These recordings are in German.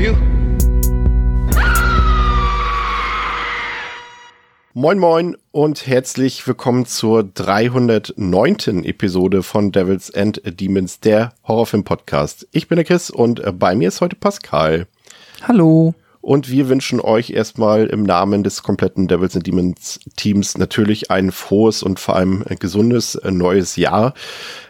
For you. Moin Moin und herzlich willkommen zur 309. Episode von Devils and Demons, der Horrorfilm-Podcast. Ich bin der Chris und bei mir ist heute Pascal. Hallo. Und wir wünschen euch erstmal im Namen des kompletten Devils and Demons Teams natürlich ein frohes und vor allem gesundes neues Jahr.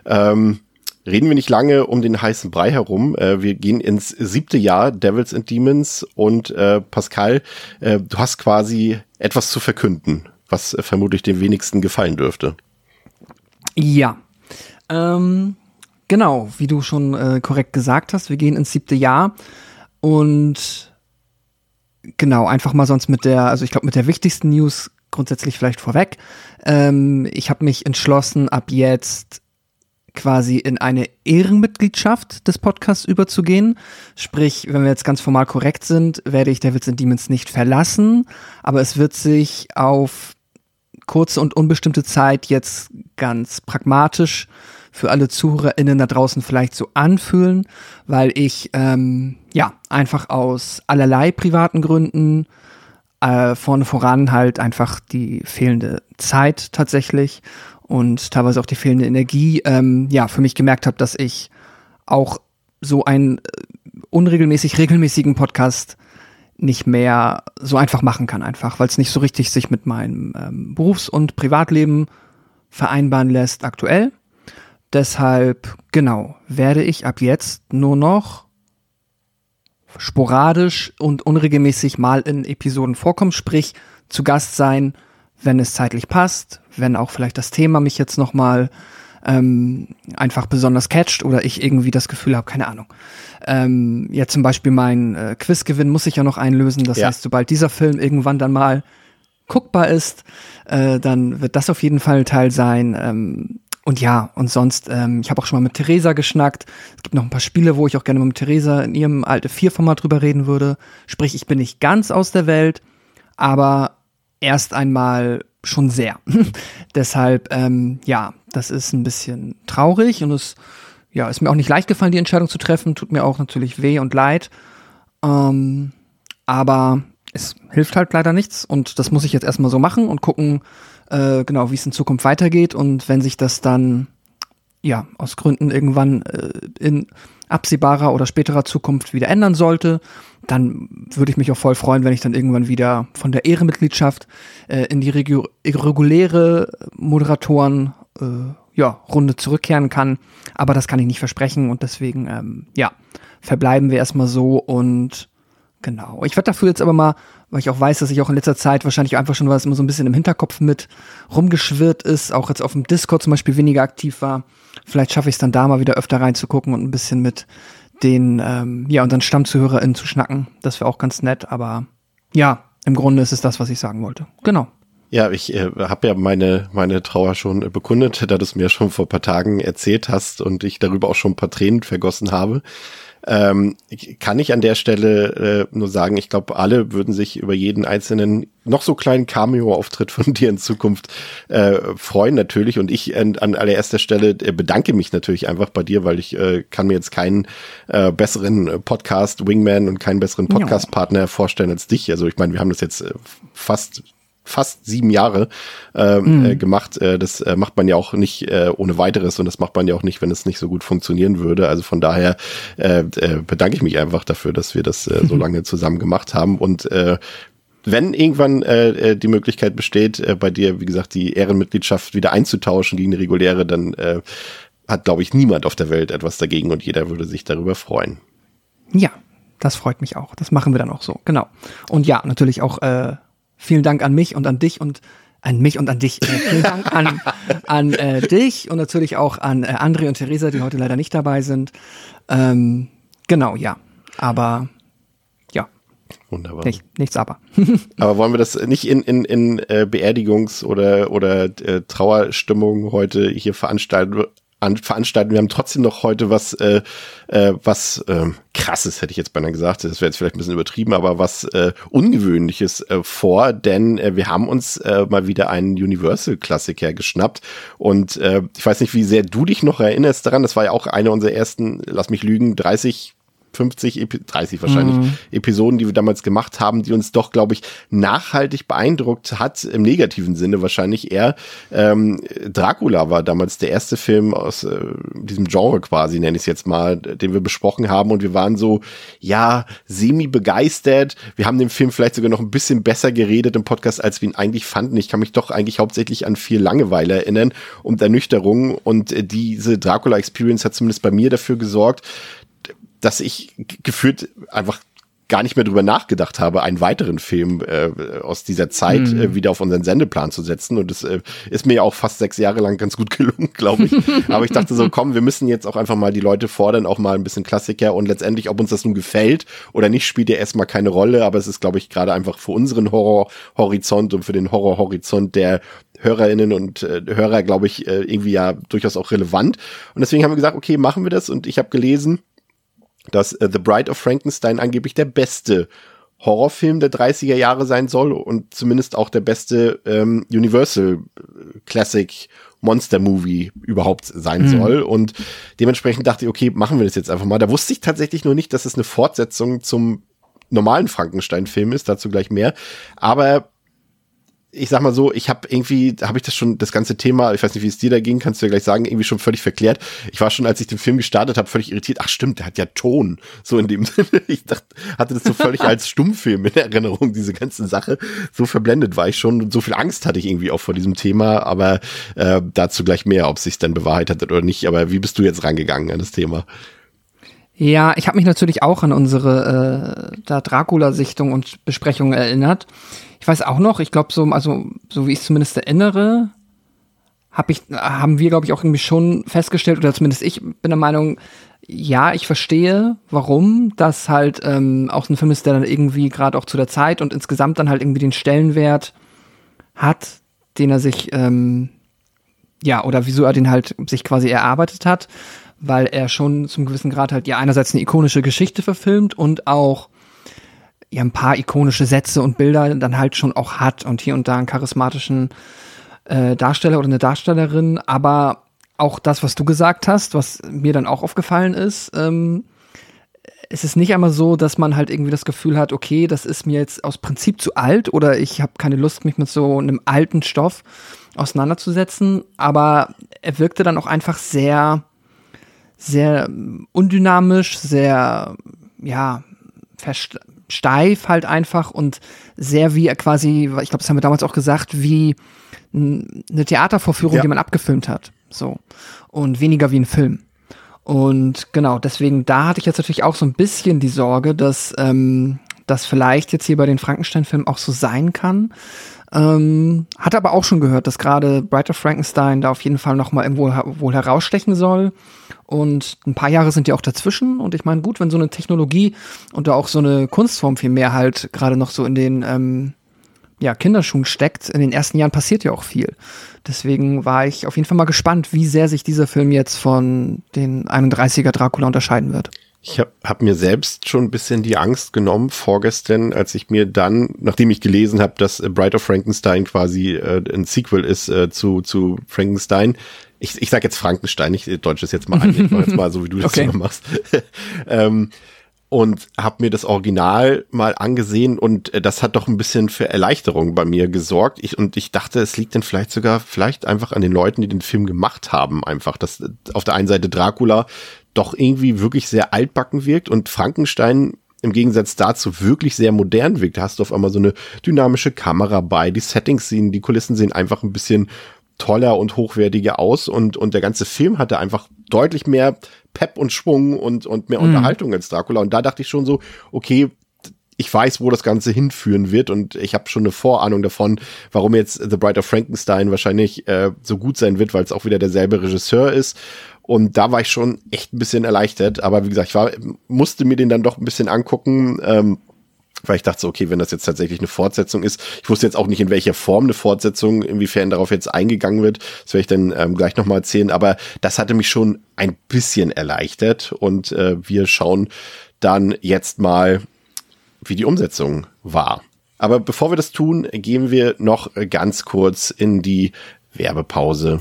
Ähm, reden wir nicht lange um den heißen Brei herum. Äh, wir gehen ins siebte Jahr Devils and Demons und äh, Pascal, äh, du hast quasi etwas zu verkünden, was äh, vermutlich dem wenigsten gefallen dürfte. Ja. Ähm, genau, wie du schon äh, korrekt gesagt hast, wir gehen ins siebte Jahr und genau, einfach mal sonst mit der, also ich glaube mit der wichtigsten News grundsätzlich vielleicht vorweg. Ähm, ich habe mich entschlossen, ab jetzt quasi in eine Ehrenmitgliedschaft des Podcasts überzugehen. Sprich, wenn wir jetzt ganz formal korrekt sind, werde ich Devils and Demons nicht verlassen, aber es wird sich auf kurze und unbestimmte Zeit jetzt ganz pragmatisch für alle ZuhörerInnen da draußen vielleicht so anfühlen, weil ich ähm, ja einfach aus allerlei privaten Gründen äh, vorne voran halt einfach die fehlende Zeit tatsächlich und teilweise auch die fehlende Energie, ähm, ja, für mich gemerkt habe, dass ich auch so einen äh, unregelmäßig regelmäßigen Podcast nicht mehr so einfach machen kann, einfach, weil es nicht so richtig sich mit meinem ähm, Berufs- und Privatleben vereinbaren lässt aktuell. Deshalb, genau, werde ich ab jetzt nur noch sporadisch und unregelmäßig mal in Episoden vorkommen, sprich zu Gast sein, wenn es zeitlich passt, wenn auch vielleicht das Thema mich jetzt noch mal ähm, einfach besonders catcht oder ich irgendwie das Gefühl habe, keine Ahnung. Ähm, ja, zum Beispiel mein äh, Quizgewinn muss ich ja noch einlösen. Das Ja. heißt, sobald dieser Film irgendwann dann mal guckbar ist, äh, dann wird das auf jeden Fall Teil sein. Ähm, und ja, und sonst, ähm, ich habe auch schon mal mit Theresa geschnackt. Es gibt noch ein paar Spiele, wo ich auch gerne mal mit Theresa in ihrem alte Vier-Format drüber reden würde. Sprich, ich bin nicht ganz aus der Welt, aber erst einmal schon sehr. Deshalb, ähm, ja, das ist ein bisschen traurig und es ja, ist mir auch nicht leicht gefallen, die Entscheidung zu treffen. Tut mir auch natürlich weh und leid. Ähm, aber es hilft halt leider nichts und das muss ich jetzt erstmal so machen und gucken, äh, genau, wie es in Zukunft weitergeht und wenn sich das dann ja aus Gründen irgendwann äh, in absehbarer oder späterer Zukunft wieder ändern sollte, dann würde ich mich auch voll freuen, wenn ich dann irgendwann wieder von der Ehrenmitgliedschaft äh, in die regu reguläre Moderatoren äh, ja, Runde zurückkehren kann. Aber das kann ich nicht versprechen und deswegen, ähm, ja, verbleiben wir erstmal so und genau. Ich werde dafür jetzt aber mal, weil ich auch weiß, dass ich auch in letzter Zeit wahrscheinlich einfach schon was immer so ein bisschen im Hinterkopf mit rumgeschwirrt ist, auch jetzt auf dem Discord zum Beispiel weniger aktiv war. Vielleicht schaffe ich es dann da mal wieder öfter reinzugucken und ein bisschen mit den, ähm, ja, unseren StammzuhörerInnen zu schnacken. Das wäre auch ganz nett, aber ja, im Grunde ist es das, was ich sagen wollte. Genau. Ja, ich äh, habe ja meine, meine Trauer schon äh, bekundet, da du es mir schon vor ein paar Tagen erzählt hast und ich darüber auch schon ein paar Tränen vergossen habe. Ähm, kann ich an der Stelle äh, nur sagen, ich glaube, alle würden sich über jeden einzelnen, noch so kleinen Cameo-Auftritt von dir in Zukunft äh, freuen natürlich. Und ich an, an allererster Stelle äh, bedanke mich natürlich einfach bei dir, weil ich äh, kann mir jetzt keinen äh, besseren Podcast-Wingman und keinen besseren. Podcast-Partner vorstellen als dich. Also ich meine, wir haben das jetzt äh, fast fast sieben Jahre ähm, äh, gemacht. Äh, das äh, macht man ja auch nicht äh, ohne weiteres und das macht man ja auch nicht, wenn es nicht so gut funktionieren würde. Also von daher äh, äh, bedanke ich mich einfach dafür, dass wir das äh, so lange zusammen gemacht haben und äh, wenn irgendwann äh, die Möglichkeit besteht, äh, bei dir, wie gesagt, die Ehrenmitgliedschaft wieder einzutauschen gegen eine reguläre, dann äh, hat, glaube ich, niemand auf der Welt etwas dagegen und jeder würde sich darüber freuen. Ja, das freut mich auch. Das machen wir dann auch so, genau. Und ja, natürlich auch äh, vielen Dank an mich und an dich und an mich und an dich. Äh, vielen Dank an, an äh, dich und natürlich auch an äh, André und Theresa, die heute leider nicht dabei sind. Ähm, genau, ja. Aber ja. Wunderbar. Nicht, nichts aber. aber wollen wir das nicht in, in, in äh, Beerdigungs- oder, oder äh, Trauerstimmung heute hier veranstalten, an, veranstalten. Wir haben trotzdem noch heute was, äh, äh, was äh, krasses, hätte ich jetzt beinahe gesagt. Das wäre jetzt vielleicht ein bisschen übertrieben, aber was äh, Ungewöhnliches äh, vor, denn äh, wir haben uns äh, mal wieder einen Universal-Klassiker geschnappt. Und äh, ich weiß nicht, wie sehr du dich noch erinnerst daran. Das war ja auch eine unserer ersten, lass mich lügen, 30 50, 30 wahrscheinlich mhm. Episoden, die wir damals gemacht haben, die uns doch, glaube ich, nachhaltig beeindruckt hat, im negativen Sinne wahrscheinlich eher. Ähm, Dracula war damals der erste Film aus äh, diesem Genre quasi, nenne ich es jetzt mal, den wir besprochen haben und wir waren so, ja, semi begeistert. Wir haben den Film vielleicht sogar noch ein bisschen besser geredet im Podcast, als wir ihn eigentlich fanden. Ich kann mich doch eigentlich hauptsächlich an viel Langeweile erinnern und Ernüchterung und äh, diese Dracula Experience hat zumindest bei mir dafür gesorgt, dass ich gefühlt einfach gar nicht mehr drüber nachgedacht habe, einen weiteren Film äh, aus dieser Zeit mhm. äh, wieder auf unseren Sendeplan zu setzen. Und das äh, ist mir ja auch fast sechs Jahre lang ganz gut gelungen, glaube ich. Aber ich dachte so, komm, wir müssen jetzt auch einfach mal die Leute fordern, auch mal ein bisschen Klassiker. Und letztendlich, ob uns das nun gefällt oder nicht, spielt ja erstmal keine Rolle. Aber es ist, glaube ich, gerade einfach für unseren Horrorhorizont und für den Horrorhorizont der Hörerinnen und äh, Hörer, glaube ich, äh, irgendwie ja durchaus auch relevant. Und deswegen haben wir gesagt, okay, machen wir das. Und ich habe gelesen, dass äh, The Bride of Frankenstein angeblich der beste Horrorfilm der 30er Jahre sein soll und zumindest auch der beste ähm, Universal äh, Classic Monster Movie überhaupt sein mhm. soll. Und dementsprechend dachte ich, okay, machen wir das jetzt einfach mal. Da wusste ich tatsächlich nur nicht, dass es eine Fortsetzung zum normalen Frankenstein-Film ist, dazu gleich mehr. Aber ich sag mal so, ich habe irgendwie, habe ich das schon, das ganze Thema, ich weiß nicht, wie es dir da ging, kannst du ja gleich sagen, irgendwie schon völlig verklärt. Ich war schon, als ich den Film gestartet habe, völlig irritiert. Ach stimmt, der hat ja Ton. So in dem Sinne. Ich dachte, hatte das so völlig als Stummfilm in Erinnerung, diese ganze Sache. So verblendet war ich schon und so viel Angst hatte ich irgendwie auch vor diesem Thema. Aber äh, dazu gleich mehr, ob sich dann bewahrheitet hat oder nicht. Aber wie bist du jetzt rangegangen an das Thema? Ja, ich habe mich natürlich auch an unsere äh, Dracula-Sichtung und Besprechung erinnert. Ich weiß auch noch, ich glaube so, also so wie ich es zumindest erinnere, hab ich, haben wir, glaube ich, auch irgendwie schon festgestellt, oder zumindest ich bin der Meinung, ja, ich verstehe, warum das halt ähm, auch ein Film ist, der dann irgendwie gerade auch zu der Zeit und insgesamt dann halt irgendwie den Stellenwert hat, den er sich, ähm, ja, oder wieso er den halt sich quasi erarbeitet hat, weil er schon zum gewissen Grad halt ja einerseits eine ikonische Geschichte verfilmt und auch ja ein paar ikonische Sätze und Bilder dann halt schon auch hat und hier und da einen charismatischen äh, Darsteller oder eine Darstellerin, aber auch das, was du gesagt hast, was mir dann auch aufgefallen ist, ähm, es ist nicht einmal so, dass man halt irgendwie das Gefühl hat, okay, das ist mir jetzt aus Prinzip zu alt oder ich habe keine Lust, mich mit so einem alten Stoff auseinanderzusetzen, aber er wirkte dann auch einfach sehr, sehr undynamisch, sehr, ja, steif halt einfach und sehr wie quasi, ich glaube, das haben wir damals auch gesagt, wie eine Theatervorführung, ja. die man abgefilmt hat. So. Und weniger wie ein Film. Und genau, deswegen, da hatte ich jetzt natürlich auch so ein bisschen die Sorge, dass ähm, das vielleicht jetzt hier bei den Frankenstein-Filmen auch so sein kann. Ähm, hatte aber auch schon gehört, dass gerade Brighter Frankenstein da auf jeden Fall noch mal irgendwo wohl herausstechen soll. Und ein paar Jahre sind ja auch dazwischen. Und ich meine, gut, wenn so eine Technologie und auch so eine Kunstform viel mehr halt gerade noch so in den ähm, ja, Kinderschuhen steckt, in den ersten Jahren passiert ja auch viel. Deswegen war ich auf jeden Fall mal gespannt, wie sehr sich dieser Film jetzt von den 31er Dracula unterscheiden wird. Ich habe hab mir selbst schon ein bisschen die Angst genommen vorgestern, als ich mir dann, nachdem ich gelesen habe, dass Bride of Frankenstein quasi äh, ein Sequel ist äh, zu, zu Frankenstein. Ich, ich sage jetzt Frankenstein, ich deutsche es jetzt mal ein, ich jetzt mal so, wie du das okay. immer machst. ähm, und habe mir das Original mal angesehen und äh, das hat doch ein bisschen für Erleichterung bei mir gesorgt. Ich, und ich dachte, es liegt dann vielleicht sogar vielleicht einfach an den Leuten, die den Film gemacht haben. Einfach, dass äh, auf der einen Seite Dracula doch irgendwie wirklich sehr altbacken wirkt und Frankenstein im Gegensatz dazu wirklich sehr modern wirkt. Da hast du auf einmal so eine dynamische Kamera bei, die Settings sehen, die Kulissen sehen einfach ein bisschen toller und hochwertiger aus und, und der ganze Film hatte einfach deutlich mehr Pep und Schwung und, und mehr mhm. Unterhaltung als Dracula. Und da dachte ich schon so, okay, ich weiß, wo das Ganze hinführen wird und ich habe schon eine Vorahnung davon, warum jetzt The Bride of Frankenstein wahrscheinlich äh, so gut sein wird, weil es auch wieder derselbe Regisseur ist. Und da war ich schon echt ein bisschen erleichtert. Aber wie gesagt, ich war, musste mir den dann doch ein bisschen angucken. Ähm, weil ich dachte so, okay, wenn das jetzt tatsächlich eine Fortsetzung ist, ich wusste jetzt auch nicht, in welcher Form eine Fortsetzung, inwiefern darauf jetzt eingegangen wird, das werde ich dann ähm, gleich nochmal erzählen, aber das hatte mich schon ein bisschen erleichtert und äh, wir schauen dann jetzt mal, wie die Umsetzung war. Aber bevor wir das tun, gehen wir noch ganz kurz in die Werbepause.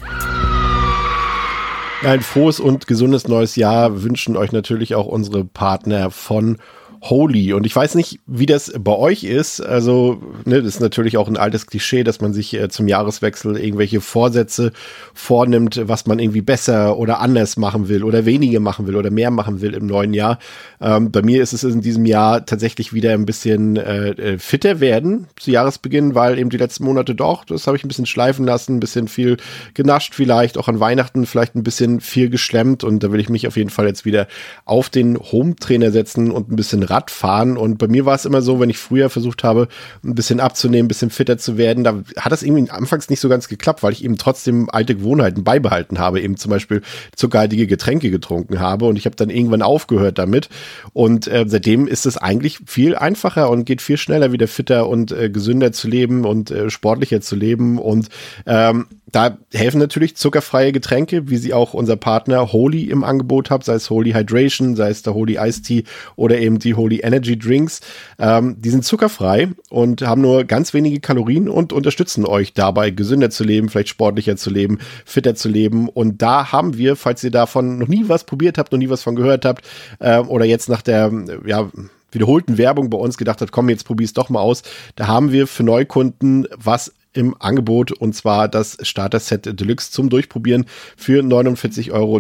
Ein frohes und gesundes neues Jahr wünschen euch natürlich auch unsere Partner von Holy. Und ich weiß nicht, wie das bei euch ist. Also, ne, das ist natürlich auch ein altes Klischee, dass man sich äh, zum Jahreswechsel irgendwelche Vorsätze vornimmt, was man irgendwie besser oder anders machen will oder weniger machen will oder mehr machen will im neuen Jahr. Ähm, bei mir ist es in diesem Jahr tatsächlich wieder ein bisschen äh, äh fitter werden zu Jahresbeginn, weil eben die letzten Monate doch, das habe ich ein bisschen schleifen lassen, ein bisschen viel genascht vielleicht, auch an Weihnachten vielleicht ein bisschen viel geschlemmt und da will ich mich auf jeden Fall jetzt wieder auf den Home-Trainer setzen und ein bisschen Radfahren. Und bei mir war es immer so, wenn ich früher versucht habe, ein bisschen abzunehmen, ein bisschen fitter zu werden, da hat das irgendwie anfangs nicht so ganz geklappt, weil ich eben trotzdem alte Gewohnheiten beibehalten habe, eben zum Beispiel zuckerhaltige Getränke getrunken habe. Und ich habe dann irgendwann aufgehört damit. Und äh, seitdem ist es eigentlich viel einfacher und geht viel schneller wieder fitter und äh, gesünder zu leben und äh, sportlicher zu leben. Und ähm, da helfen natürlich zuckerfreie Getränke, wie sie auch unser Partner Holy im Angebot hat, sei es Holy Hydration, sei es der Holy Ice Tea oder eben die Holy Energy Drinks. Ähm, die sind zuckerfrei und haben nur ganz wenige Kalorien und unterstützen euch dabei, gesünder zu leben, vielleicht sportlicher zu leben, fitter zu leben. Und da haben wir, falls ihr davon noch nie was probiert habt, noch nie was von gehört habt äh, oder jetzt nach der, ja, wiederholten Werbung bei uns gedacht hat, komm, jetzt probier's doch mal aus. Da haben wir für Neukunden was im Angebot und zwar das Starter-Set Deluxe zum Durchprobieren für 49,99 Euro,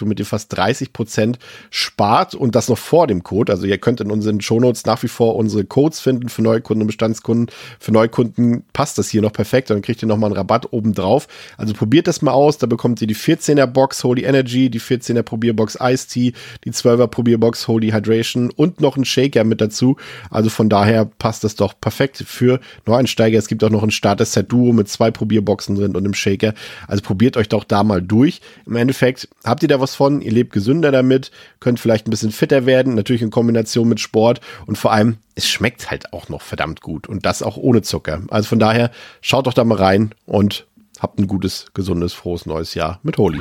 womit ihr fast 30 Prozent spart und das noch vor dem Code. Also ihr könnt in unseren Shownotes nach wie vor unsere Codes finden für Neukunden und Bestandskunden. Für Neukunden passt das hier noch perfekt, dann kriegt ihr nochmal einen Rabatt oben drauf. Also probiert das mal aus, da bekommt ihr die 14er Box Holy Energy, die 14er Probierbox Ice Tea, die 12er Probierbox Holy Hydration und noch einen Shaker mit dazu. Also von daher passt das doch perfekt für Neueinsteiger. Es gibt auch noch einen Starter-Set Duo mit zwei Probierboxen drin und einem Shaker. Also probiert euch doch da mal durch. Im Endeffekt habt ihr da was von, ihr lebt gesünder damit, könnt vielleicht ein bisschen fitter werden, natürlich in Kombination mit Sport und vor allem, es schmeckt halt auch noch verdammt gut und das auch ohne Zucker. Also von daher, schaut doch da mal rein und habt ein gutes, gesundes, frohes neues Jahr mit Holy.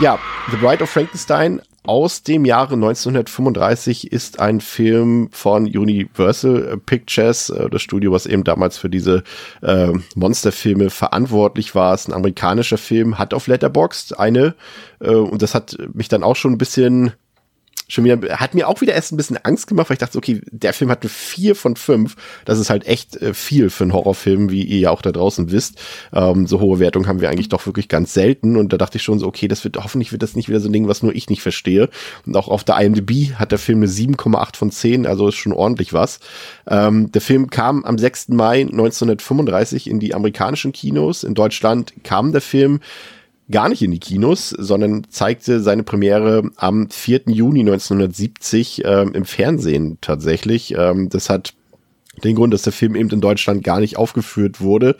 Ja, The Bride of Frankenstein aus dem Jahre 1935 ist ein Film von Universal Pictures, äh, das Studio, was eben damals für diese äh, Monsterfilme verantwortlich war. Es ist ein amerikanischer Film, hat auf Letterboxd eine, äh, und das hat mich dann auch schon ein bisschen schon wieder, hat mir auch wieder erst ein bisschen Angst gemacht, weil ich dachte, okay, der Film hat eine 4 von 5. Das ist halt echt äh, viel für einen Horrorfilm, wie ihr ja auch da draußen wisst. Ähm, so hohe Wertungen haben wir eigentlich doch wirklich ganz selten. Und da dachte ich schon so, okay, das wird, hoffentlich wird das nicht wieder so ein Ding, was nur ich nicht verstehe. Und auch auf der IMDb hat der Film eine 7,8 von 10, also ist schon ordentlich was. Ähm, der Film kam am 6. Mai 1935 in die amerikanischen Kinos. In Deutschland kam der Film gar nicht in die Kinos, sondern zeigte seine Premiere am 4. Juni 1970 ähm, im Fernsehen tatsächlich. Ähm, das hat den Grund, dass der Film eben in Deutschland gar nicht aufgeführt wurde,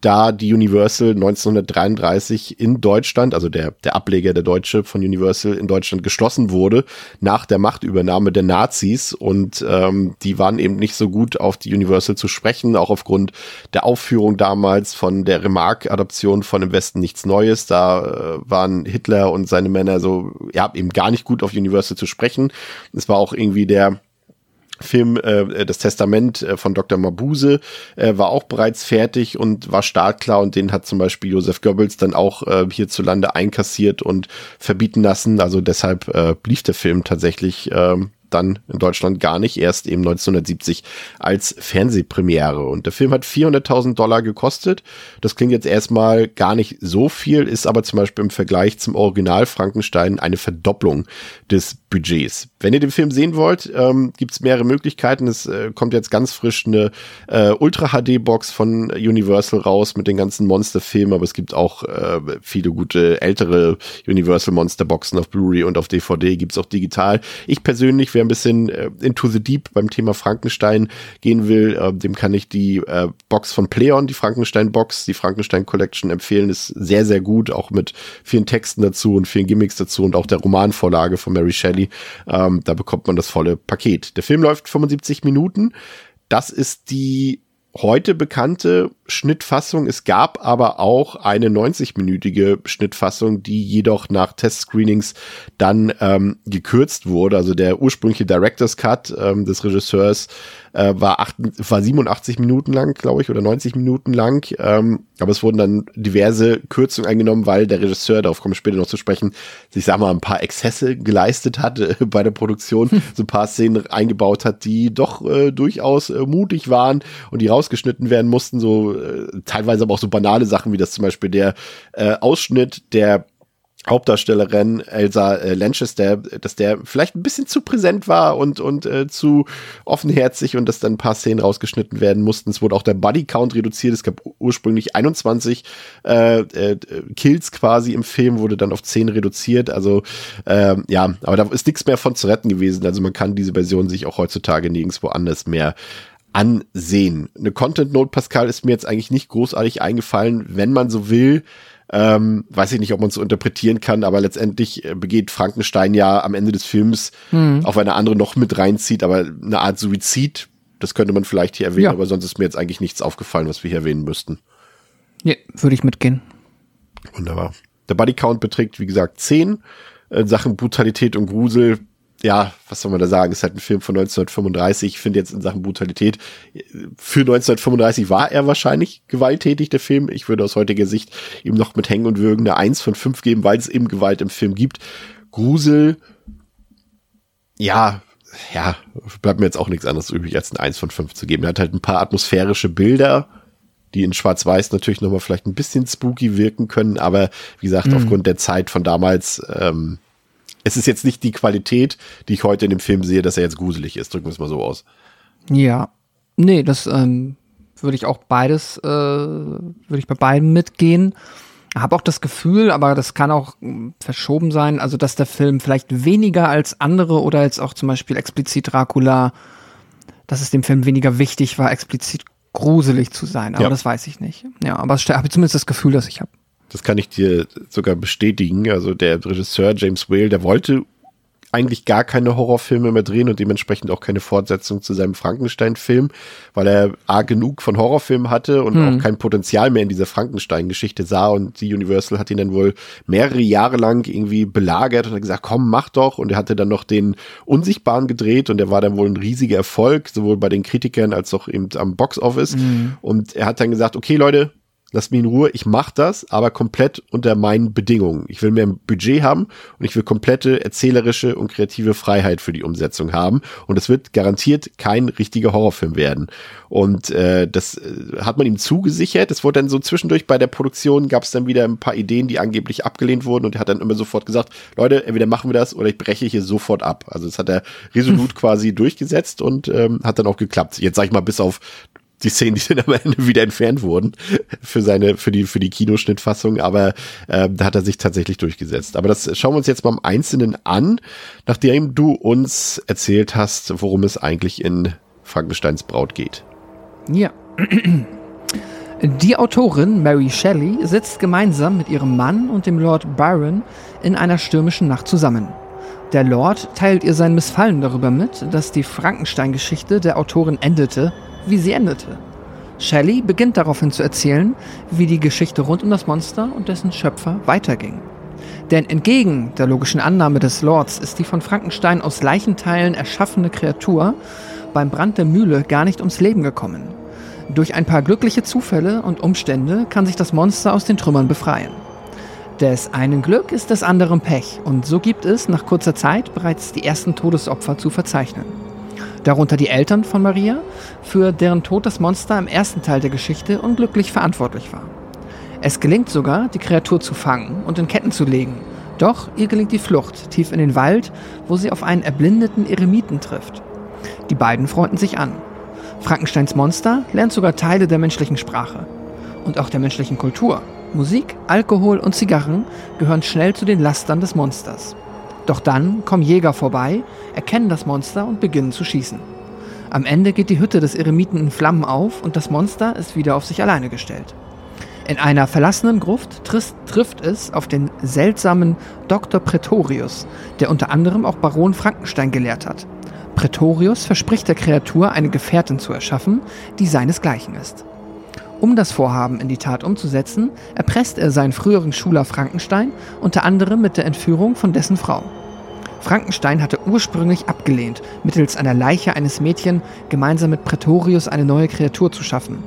da die Universal 1933 in Deutschland, also der, der Ableger der Deutsche von Universal in Deutschland geschlossen wurde, nach der Machtübernahme der Nazis und ähm, die waren eben nicht so gut auf die Universal zu sprechen, auch aufgrund der Aufführung damals von der Remarque-Adaption von Im Westen nichts Neues, da äh, waren Hitler und seine Männer so, ja, eben gar nicht gut auf Universal zu sprechen. Es war auch irgendwie der Film äh, Das Testament äh, von Dr. Mabuse äh, war auch bereits fertig und war startklar und den hat zum Beispiel Joseph Goebbels dann auch äh, hierzulande einkassiert und verbieten lassen. Also deshalb äh, lief der Film tatsächlich äh, dann in Deutschland gar nicht, erst eben 1970 als Fernsehpremiere. Und der Film hat 400.000 Dollar gekostet. Das klingt jetzt erstmal gar nicht so viel, ist aber zum Beispiel im Vergleich zum Original Frankenstein eine Verdopplung des Budgets. Wenn ihr den Film sehen wollt, ähm, gibt es mehrere Möglichkeiten. Es äh, kommt jetzt ganz frisch eine äh, Ultra-HD-Box von Universal raus mit den ganzen Monster-Filmen, aber es gibt auch äh, viele gute ältere Universal Monster-Boxen auf Blu-ray und auf DVD, gibt's auch digital. Ich persönlich wer ein bisschen äh, into the deep beim Thema Frankenstein gehen will, äh, dem kann ich die äh, Box von Pleon, die Frankenstein-Box, die Frankenstein Collection empfehlen. Ist sehr, sehr gut, auch mit vielen Texten dazu und vielen Gimmicks dazu und auch der Romanvorlage von Mary Shelley. Ähm, da bekommt man das volle Paket. Der Film läuft 75 Minuten. Das ist die heute bekannte Schnittfassung. Es gab aber auch eine 90-minütige Schnittfassung, die jedoch nach Testscreenings dann ähm, gekürzt wurde. Also der ursprüngliche Director's Cut ähm, des Regisseurs äh, war, acht, war 87 Minuten lang, glaube ich, oder 90 Minuten lang. Ähm, aber es wurden dann diverse Kürzungen eingenommen, weil der Regisseur, darauf komme ich später noch zu sprechen, sich, sag mal, ein paar Exzesse geleistet hat äh, bei der Produktion, so ein paar Szenen eingebaut hat, die doch äh, durchaus äh, mutig waren und die rausgeschnitten werden mussten, so äh, teilweise aber auch so banale Sachen, wie das zum Beispiel der äh, Ausschnitt der Hauptdarstellerin Elsa äh, Lanchester, dass der vielleicht ein bisschen zu präsent war und, und äh, zu offenherzig und dass dann ein paar Szenen rausgeschnitten werden mussten. Es wurde auch der Body Count reduziert. Es gab ursprünglich 21 äh, äh, Kills quasi im Film, wurde dann auf 10 reduziert. Also äh, ja, aber da ist nichts mehr von zu retten gewesen. Also man kann diese Version sich auch heutzutage nirgendwo anders mehr ansehen. Eine Content Note, Pascal, ist mir jetzt eigentlich nicht großartig eingefallen, wenn man so will ähm, weiß ich nicht, ob man es so interpretieren kann, aber letztendlich äh, begeht Frankenstein ja am Ende des Films, mhm. auf eine andere noch mit reinzieht, aber eine Art Suizid, das könnte man vielleicht hier erwähnen, ja. aber sonst ist mir jetzt eigentlich nichts aufgefallen, was wir hier erwähnen müssten. Ja, würde ich mitgehen. Wunderbar. Der Bodycount beträgt, wie gesagt, 10. In Sachen Brutalität und Grusel ja, was soll man da sagen, ist halt ein Film von 1935. Ich finde jetzt in Sachen Brutalität, für 1935 war er wahrscheinlich gewalttätig, der Film. Ich würde aus heutiger Sicht ihm noch mit Hängen und Würgen eine 1 von 5 geben, weil es eben Gewalt im Film gibt. Grusel, ja, ja, bleibt mir jetzt auch nichts anderes übrig, als eine 1 von 5 zu geben. Er hat halt ein paar atmosphärische Bilder, die in Schwarz-Weiß natürlich nochmal vielleicht ein bisschen spooky wirken können, aber wie gesagt, mhm. aufgrund der Zeit von damals, ähm, es ist jetzt nicht die Qualität, die ich heute in dem Film sehe, dass er jetzt gruselig ist. Drücken wir es mal so aus. Ja. Nee, das ähm, würde ich auch beides, äh, würde ich bei beiden mitgehen. Habe auch das Gefühl, aber das kann auch hm, verschoben sein, also dass der Film vielleicht weniger als andere oder als auch zum Beispiel explizit Dracula, dass es dem Film weniger wichtig war, explizit gruselig zu sein. Aber ja. das weiß ich nicht. Ja, aber ich habe zumindest das Gefühl, dass ich habe. Das kann ich dir sogar bestätigen. Also der Regisseur James Whale, der wollte eigentlich gar keine Horrorfilme mehr drehen und dementsprechend auch keine Fortsetzung zu seinem Frankenstein-Film, weil er A genug von Horrorfilmen hatte und hm. auch kein Potenzial mehr in dieser Frankenstein-Geschichte sah und die Universal hat ihn dann wohl mehrere Jahre lang irgendwie belagert und hat gesagt, komm, mach doch und er hatte dann noch den Unsichtbaren gedreht und der war dann wohl ein riesiger Erfolg, sowohl bei den Kritikern als auch eben am Box-Office hm. und er hat dann gesagt, okay Leute, Lass mich in Ruhe, ich mach das, aber komplett unter meinen Bedingungen. Ich will mehr ein Budget haben und ich will komplette erzählerische und kreative Freiheit für die Umsetzung haben. Und es wird garantiert kein richtiger Horrorfilm werden. Und äh, das äh, hat man ihm zugesichert. Es wurde dann so zwischendurch bei der Produktion gab es dann wieder ein paar Ideen, die angeblich abgelehnt wurden. Und er hat dann immer sofort gesagt, Leute, entweder machen wir das oder ich breche hier sofort ab. Also das hat er resolut quasi durchgesetzt und ähm, hat dann auch geklappt. Jetzt sag ich mal, bis auf die Szenen, die dann am Ende wieder entfernt wurden für seine, für die, für die Kinoschnittfassung, aber äh, da hat er sich tatsächlich durchgesetzt. Aber das schauen wir uns jetzt mal im Einzelnen an, nachdem du uns erzählt hast, worum es eigentlich in Frankensteins Braut geht. Ja. Die Autorin Mary Shelley sitzt gemeinsam mit ihrem Mann und dem Lord Byron in einer stürmischen Nacht zusammen. Der Lord teilt ihr sein Missfallen darüber mit, dass die Frankenstein-Geschichte der Autorin endete wie sie endete. Shelley beginnt daraufhin zu erzählen, wie die Geschichte rund um das Monster und dessen Schöpfer weiterging. Denn entgegen der logischen Annahme des Lords ist die von Frankenstein aus Leichenteilen erschaffene Kreatur beim Brand der Mühle gar nicht ums Leben gekommen. Durch ein paar glückliche Zufälle und Umstände kann sich das Monster aus den Trümmern befreien. Des einen Glück ist des anderen Pech und so gibt es nach kurzer Zeit bereits die ersten Todesopfer zu verzeichnen darunter die Eltern von Maria, für deren Tod das Monster im ersten Teil der Geschichte unglücklich verantwortlich war. Es gelingt sogar, die Kreatur zu fangen und in Ketten zu legen, doch ihr gelingt die Flucht tief in den Wald, wo sie auf einen erblindeten Eremiten trifft. Die beiden freunden sich an. Frankensteins Monster lernt sogar Teile der menschlichen Sprache und auch der menschlichen Kultur. Musik, Alkohol und Zigarren gehören schnell zu den Lastern des Monsters. Doch dann kommen Jäger vorbei, erkennen das Monster und beginnen zu schießen. Am Ende geht die Hütte des Eremiten in Flammen auf und das Monster ist wieder auf sich alleine gestellt. In einer verlassenen Gruft trifft es auf den seltsamen Dr. Pretorius, der unter anderem auch Baron Frankenstein gelehrt hat. Pretorius verspricht der Kreatur eine Gefährtin zu erschaffen, die seinesgleichen ist. Um das Vorhaben in die Tat umzusetzen, erpresst er seinen früheren Schüler Frankenstein unter anderem mit der Entführung von dessen Frau. Frankenstein hatte ursprünglich abgelehnt, mittels einer Leiche eines Mädchen gemeinsam mit Pretorius eine neue Kreatur zu schaffen.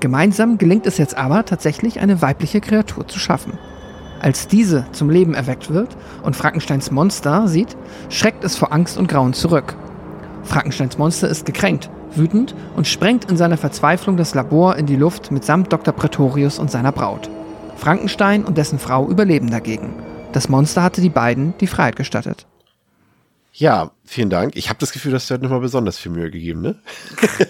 Gemeinsam gelingt es jetzt aber tatsächlich eine weibliche Kreatur zu schaffen. Als diese zum Leben erweckt wird und Frankensteins Monster sieht, schreckt es vor Angst und Grauen zurück. Frankensteins Monster ist gekränkt, wütend und sprengt in seiner Verzweiflung das Labor in die Luft mitsamt Dr. Pretorius und seiner Braut. Frankenstein und dessen Frau überleben dagegen. Das Monster hatte die beiden die Freiheit gestattet. Ja, vielen Dank. Ich habe das Gefühl, dass du heute nochmal besonders viel Mühe gegeben, ne?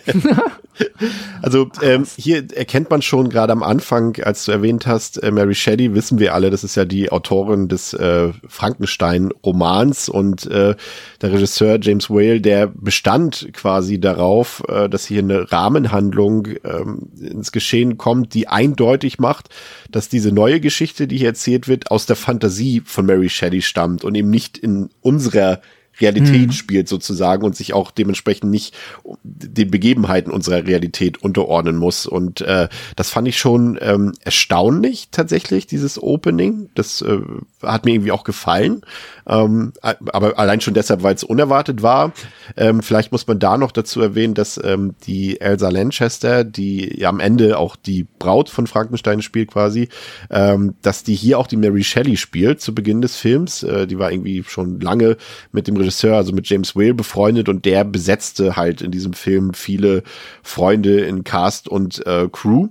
also ähm, hier erkennt man schon gerade am Anfang, als du erwähnt hast, äh, Mary Shelley, wissen wir alle, das ist ja die Autorin des äh, Frankenstein-Romans und äh, der Regisseur James Whale, der bestand quasi darauf, äh, dass hier eine Rahmenhandlung ähm, ins Geschehen kommt, die eindeutig macht, dass diese neue Geschichte, die hier erzählt wird, aus der Fantasie von Mary Shelley stammt und eben nicht in unserer Realität mhm. spielt sozusagen und sich auch dementsprechend nicht den Begebenheiten unserer Realität unterordnen muss. Und äh, das fand ich schon ähm, erstaunlich tatsächlich, dieses Opening. Das äh, hat mir irgendwie auch gefallen. Ähm, aber allein schon deshalb, weil es unerwartet war. Ähm, vielleicht muss man da noch dazu erwähnen, dass ähm, die Elsa Lanchester, die ja am Ende auch die Braut von Frankenstein spielt quasi, ähm, dass die hier auch die Mary Shelley spielt zu Beginn des Films. Äh, die war irgendwie schon lange mit dem Regisseur, also mit James Whale befreundet und der besetzte halt in diesem Film viele Freunde in Cast und äh, Crew.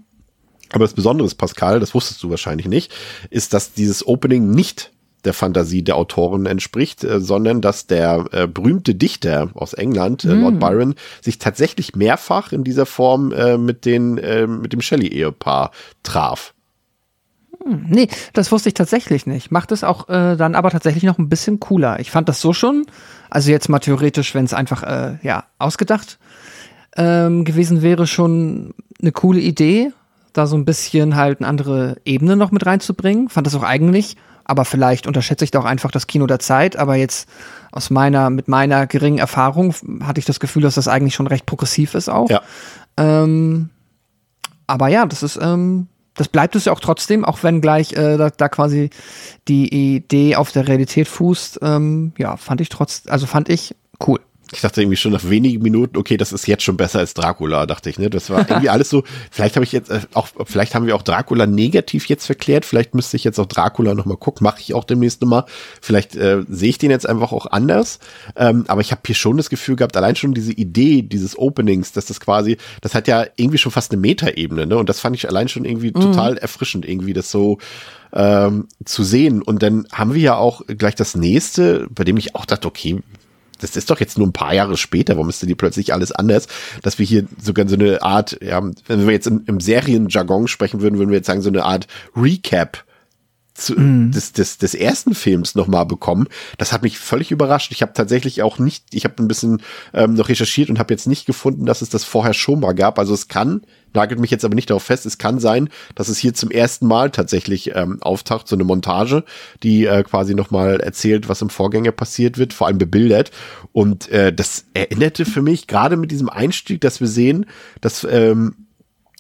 Aber das Besondere ist, Pascal, das wusstest du wahrscheinlich nicht, ist, dass dieses Opening nicht der Fantasie der Autoren entspricht, äh, sondern dass der äh, berühmte Dichter aus England, äh, Lord mm. Byron, sich tatsächlich mehrfach in dieser Form äh, mit, den, äh, mit dem Shelley-Ehepaar traf. Hm, nee, das wusste ich tatsächlich nicht. Macht es auch äh, dann aber tatsächlich noch ein bisschen cooler. Ich fand das so schon, also jetzt mal theoretisch, wenn es einfach äh, ja ausgedacht ähm, gewesen wäre, schon eine coole Idee, da so ein bisschen halt eine andere Ebene noch mit reinzubringen. Fand das auch eigentlich, aber vielleicht unterschätze ich doch einfach das Kino der Zeit. Aber jetzt aus meiner, mit meiner geringen Erfahrung hatte ich das Gefühl, dass das eigentlich schon recht progressiv ist auch. Ja. Ähm, aber ja, das ist ähm, das bleibt es ja auch trotzdem, auch wenn gleich äh, da, da quasi die Idee auf der Realität fußt. Ähm, ja, fand ich trotz, also fand ich cool ich dachte irgendwie schon nach wenigen Minuten, okay, das ist jetzt schon besser als Dracula, dachte ich, ne? Das war irgendwie alles so, vielleicht habe ich jetzt äh, auch, vielleicht haben wir auch Dracula negativ jetzt verklärt, vielleicht müsste ich jetzt auch Dracula nochmal gucken, mache ich auch demnächst nochmal. Vielleicht äh, sehe ich den jetzt einfach auch anders. Ähm, aber ich habe hier schon das Gefühl gehabt, allein schon diese Idee dieses Openings, dass das quasi, das hat ja irgendwie schon fast eine Metaebene, ne? Und das fand ich allein schon irgendwie mhm. total erfrischend, irgendwie das so ähm, zu sehen. Und dann haben wir ja auch gleich das nächste, bei dem ich auch dachte, okay, das ist doch jetzt nur ein paar Jahre später, warum ist denn die plötzlich alles anders, dass wir hier sogar so eine Art, ja, wenn wir jetzt im, im Serienjargon sprechen würden, würden wir jetzt sagen, so eine Art Recap zu, mm. des, des, des ersten Films nochmal bekommen. Das hat mich völlig überrascht. Ich habe tatsächlich auch nicht, ich habe ein bisschen ähm, noch recherchiert und habe jetzt nicht gefunden, dass es das vorher schon mal gab. Also es kann, nagelt mich jetzt aber nicht darauf fest, es kann sein, dass es hier zum ersten Mal tatsächlich ähm, auftaucht, so eine Montage, die äh, quasi nochmal erzählt, was im Vorgänger passiert wird, vor allem bebildert. Und äh, das erinnerte für mich, gerade mit diesem Einstieg, dass wir sehen, dass ähm,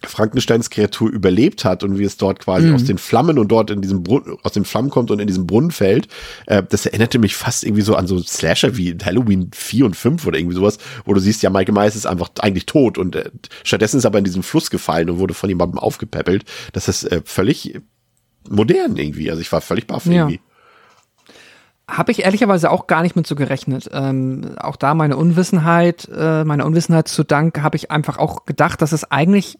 Frankensteins Kreatur überlebt hat und wie es dort quasi mhm. aus den Flammen und dort in diesem Brunnen, aus den Flammen kommt und in diesem Brunnen fällt, äh, das erinnerte mich fast irgendwie so an so Slasher wie Halloween 4 und 5 oder irgendwie sowas, wo du siehst, ja, Michael Myers ist einfach eigentlich tot und äh, stattdessen ist er aber in diesem Fluss gefallen und wurde von jemandem aufgepäppelt. Das ist äh, völlig modern irgendwie. Also ich war völlig baff ja. irgendwie. Habe ich ehrlicherweise auch gar nicht mit so gerechnet. Ähm, auch da meine Unwissenheit, äh, meiner Unwissenheit zu Dank, habe ich einfach auch gedacht, dass es eigentlich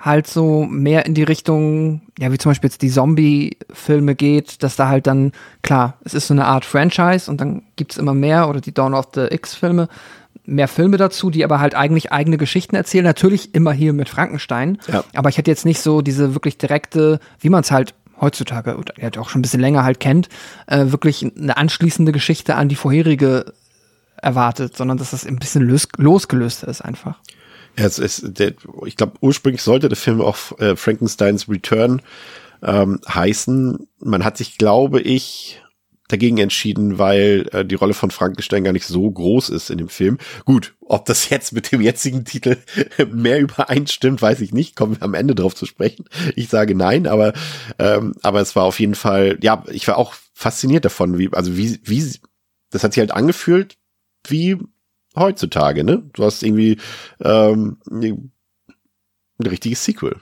halt so mehr in die Richtung, ja, wie zum Beispiel jetzt die Zombie-Filme geht, dass da halt dann, klar, es ist so eine Art Franchise und dann gibt's immer mehr oder die Dawn of the X-Filme, mehr Filme dazu, die aber halt eigentlich eigene Geschichten erzählen. Natürlich immer hier mit Frankenstein. Ja. Aber ich hätte jetzt nicht so diese wirklich direkte, wie man es halt heutzutage, oder er auch schon ein bisschen länger halt kennt, äh, wirklich eine anschließende Geschichte an die vorherige erwartet, sondern dass das ein bisschen los, losgelöst ist einfach. Es ist, der, ich glaube, ursprünglich sollte der Film auch äh, Frankensteins Return ähm, heißen. Man hat sich, glaube ich, dagegen entschieden, weil äh, die Rolle von Frankenstein gar nicht so groß ist in dem Film. Gut, ob das jetzt mit dem jetzigen Titel mehr übereinstimmt, weiß ich nicht. Kommen wir am Ende drauf zu sprechen. Ich sage nein, aber ähm, aber es war auf jeden Fall, ja, ich war auch fasziniert davon, wie also wie wie das hat sich halt angefühlt wie heutzutage, ne? Du hast irgendwie ähm, ein richtiges Sequel.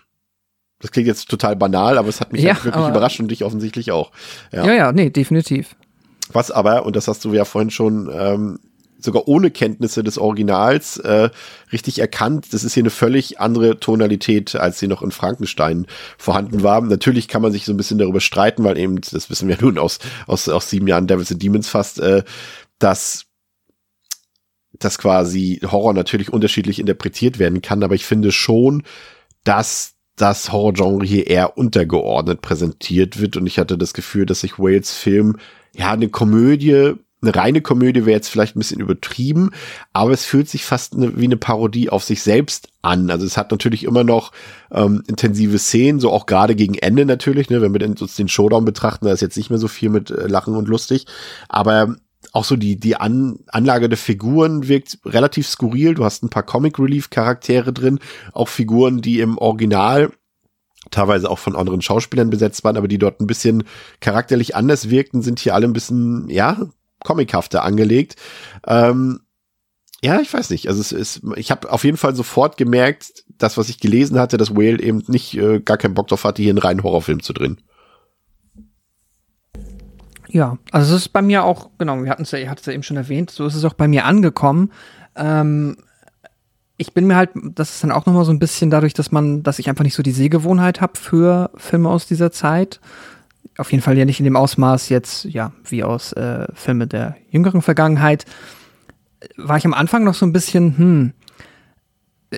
Das klingt jetzt total banal, aber es hat mich ja, halt wirklich überrascht und dich offensichtlich auch. Ja. ja, ja, nee, definitiv. Was aber, und das hast du ja vorhin schon ähm, sogar ohne Kenntnisse des Originals äh, richtig erkannt, das ist hier eine völlig andere Tonalität, als sie noch in Frankenstein vorhanden war. Natürlich kann man sich so ein bisschen darüber streiten, weil eben, das wissen wir nun aus, aus, aus sieben Jahren Devils and Demons fast, äh, dass dass quasi Horror natürlich unterschiedlich interpretiert werden kann, aber ich finde schon, dass das Horrorgenre hier eher untergeordnet präsentiert wird. Und ich hatte das Gefühl, dass sich Wales Film, ja, eine Komödie, eine reine Komödie wäre jetzt vielleicht ein bisschen übertrieben, aber es fühlt sich fast eine, wie eine Parodie auf sich selbst an. Also es hat natürlich immer noch ähm, intensive Szenen, so auch gerade gegen Ende natürlich, ne, wenn wir uns den Showdown betrachten, da ist jetzt nicht mehr so viel mit äh, Lachen und lustig, aber auch so die, die An Anlage der Figuren wirkt relativ skurril. Du hast ein paar Comic Relief Charaktere drin, auch Figuren, die im Original teilweise auch von anderen Schauspielern besetzt waren, aber die dort ein bisschen charakterlich anders wirkten, sind hier alle ein bisschen, ja, comichafter angelegt. Ähm, ja, ich weiß nicht. Also es ist, ich habe auf jeden Fall sofort gemerkt, das, was ich gelesen hatte, dass Whale eben nicht äh, gar keinen Bock drauf hatte, hier einen reinen Horrorfilm zu drehen. Ja, also es ist bei mir auch, genau, wir hatten es ja, ihr hattet es ja eben schon erwähnt, so ist es auch bei mir angekommen. Ähm, ich bin mir halt, das ist dann auch nochmal so ein bisschen dadurch, dass man, dass ich einfach nicht so die Sehgewohnheit habe für Filme aus dieser Zeit. Auf jeden Fall ja nicht in dem Ausmaß jetzt, ja, wie aus äh, Filme der jüngeren Vergangenheit. War ich am Anfang noch so ein bisschen, hm,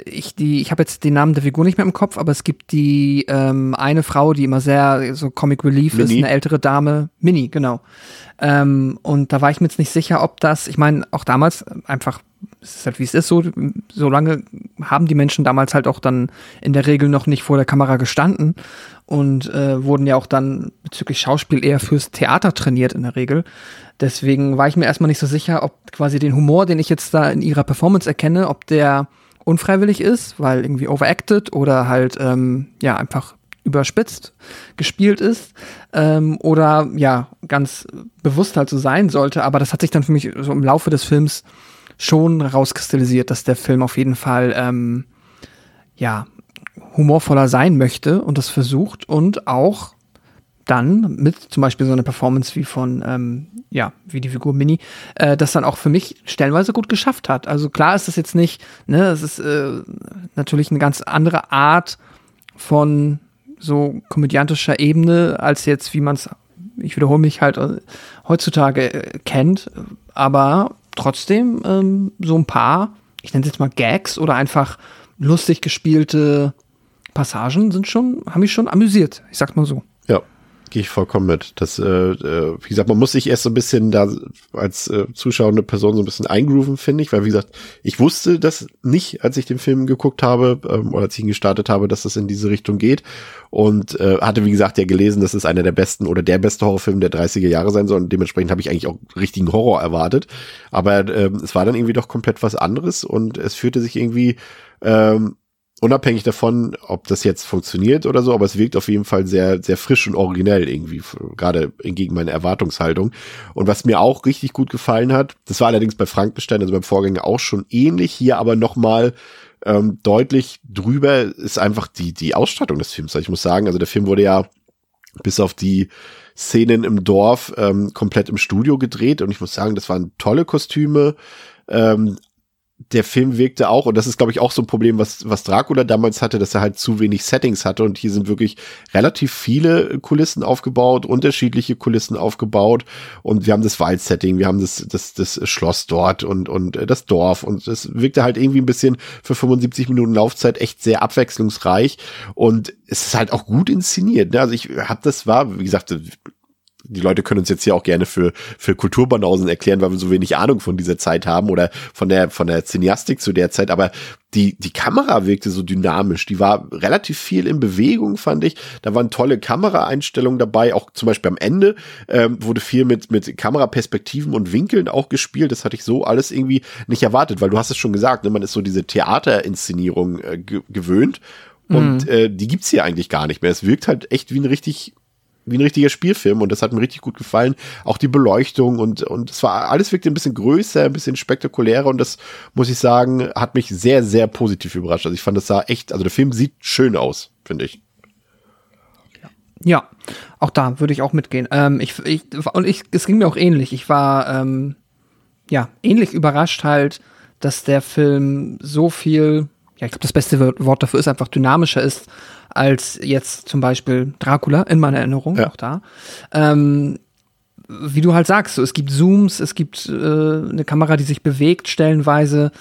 ich die, ich habe jetzt den Namen der Figur nicht mehr im Kopf, aber es gibt die ähm, eine Frau, die immer sehr so Comic Relief Mini. ist, eine ältere Dame, Mini, genau. Ähm, und da war ich mir jetzt nicht sicher, ob das, ich meine, auch damals einfach, es ist halt wie es ist, so, so lange haben die Menschen damals halt auch dann in der Regel noch nicht vor der Kamera gestanden und äh, wurden ja auch dann bezüglich Schauspiel eher fürs Theater trainiert in der Regel. Deswegen war ich mir erstmal nicht so sicher, ob quasi den Humor, den ich jetzt da in ihrer Performance erkenne, ob der unfreiwillig ist, weil irgendwie overacted oder halt ähm, ja einfach überspitzt gespielt ist ähm, oder ja ganz bewusst halt so sein sollte. Aber das hat sich dann für mich so im Laufe des Films schon rauskristallisiert, dass der Film auf jeden Fall ähm, ja humorvoller sein möchte und das versucht und auch dann mit zum Beispiel so einer Performance wie von, ähm, ja, wie die Figur Mini, äh, das dann auch für mich stellenweise gut geschafft hat. Also klar ist das jetzt nicht, ne, es ist äh, natürlich eine ganz andere Art von so komödiantischer Ebene, als jetzt, wie man es, ich wiederhole mich halt, äh, heutzutage äh, kennt, aber trotzdem ähm, so ein paar, ich nenne es jetzt mal Gags oder einfach lustig gespielte Passagen sind schon, haben mich schon amüsiert. Ich sag's mal so. Gehe ich vollkommen mit. Das, äh, äh, wie gesagt, man muss sich erst so ein bisschen da als äh, zuschauende Person so ein bisschen eingrooven, finde ich, weil wie gesagt, ich wusste das nicht, als ich den Film geguckt habe ähm, oder als ich ihn gestartet habe, dass das in diese Richtung geht. Und äh, hatte wie gesagt ja gelesen, dass es einer der besten oder der beste Horrorfilm der 30er Jahre sein soll. Und dementsprechend habe ich eigentlich auch richtigen Horror erwartet, aber ähm, es war dann irgendwie doch komplett was anderes und es fühlte sich irgendwie ähm, unabhängig davon, ob das jetzt funktioniert oder so, aber es wirkt auf jeden Fall sehr, sehr frisch und originell irgendwie, gerade entgegen meiner Erwartungshaltung. Und was mir auch richtig gut gefallen hat, das war allerdings bei Frankenstein, also beim Vorgänger auch schon ähnlich, hier aber nochmal ähm, deutlich drüber ist einfach die, die Ausstattung des Films. Also ich muss sagen, also der Film wurde ja bis auf die Szenen im Dorf ähm, komplett im Studio gedreht und ich muss sagen, das waren tolle Kostüme, ähm, der Film wirkte auch, und das ist, glaube ich, auch so ein Problem, was, was Dracula damals hatte, dass er halt zu wenig Settings hatte. Und hier sind wirklich relativ viele Kulissen aufgebaut, unterschiedliche Kulissen aufgebaut. Und wir haben das Waldsetting, wir haben das, das, das Schloss dort und, und das Dorf. Und es wirkte halt irgendwie ein bisschen für 75 Minuten Laufzeit echt sehr abwechslungsreich. Und es ist halt auch gut inszeniert. Ne? Also ich habe das war, wie gesagt, die Leute können uns jetzt hier auch gerne für, für Kulturbanausen erklären, weil wir so wenig Ahnung von dieser Zeit haben oder von der, von der Cineastik zu der Zeit. Aber die, die Kamera wirkte so dynamisch. Die war relativ viel in Bewegung, fand ich. Da waren tolle Kameraeinstellungen dabei. Auch zum Beispiel am Ende ähm, wurde viel mit, mit Kameraperspektiven und Winkeln auch gespielt. Das hatte ich so alles irgendwie nicht erwartet, weil du hast es schon gesagt, ne? man ist so diese Theaterinszenierung äh, gewöhnt. Und mhm. äh, die gibt's hier eigentlich gar nicht mehr. Es wirkt halt echt wie ein richtig wie ein richtiger Spielfilm und das hat mir richtig gut gefallen. Auch die Beleuchtung und, und es war alles wirkte ein bisschen größer, ein bisschen spektakulärer und das muss ich sagen, hat mich sehr, sehr positiv überrascht. Also ich fand, das sah echt, also der Film sieht schön aus, finde ich. Ja, auch da würde ich auch mitgehen. Ähm, ich, ich, und ich, es ging mir auch ähnlich. Ich war, ähm, ja, ähnlich überrascht halt, dass der Film so viel, ja, ich glaube, das beste Wort dafür ist einfach dynamischer ist als jetzt zum Beispiel Dracula in meiner Erinnerung, ja. auch da. Ähm, wie du halt sagst, so, es gibt Zooms, es gibt äh, eine Kamera, die sich bewegt stellenweise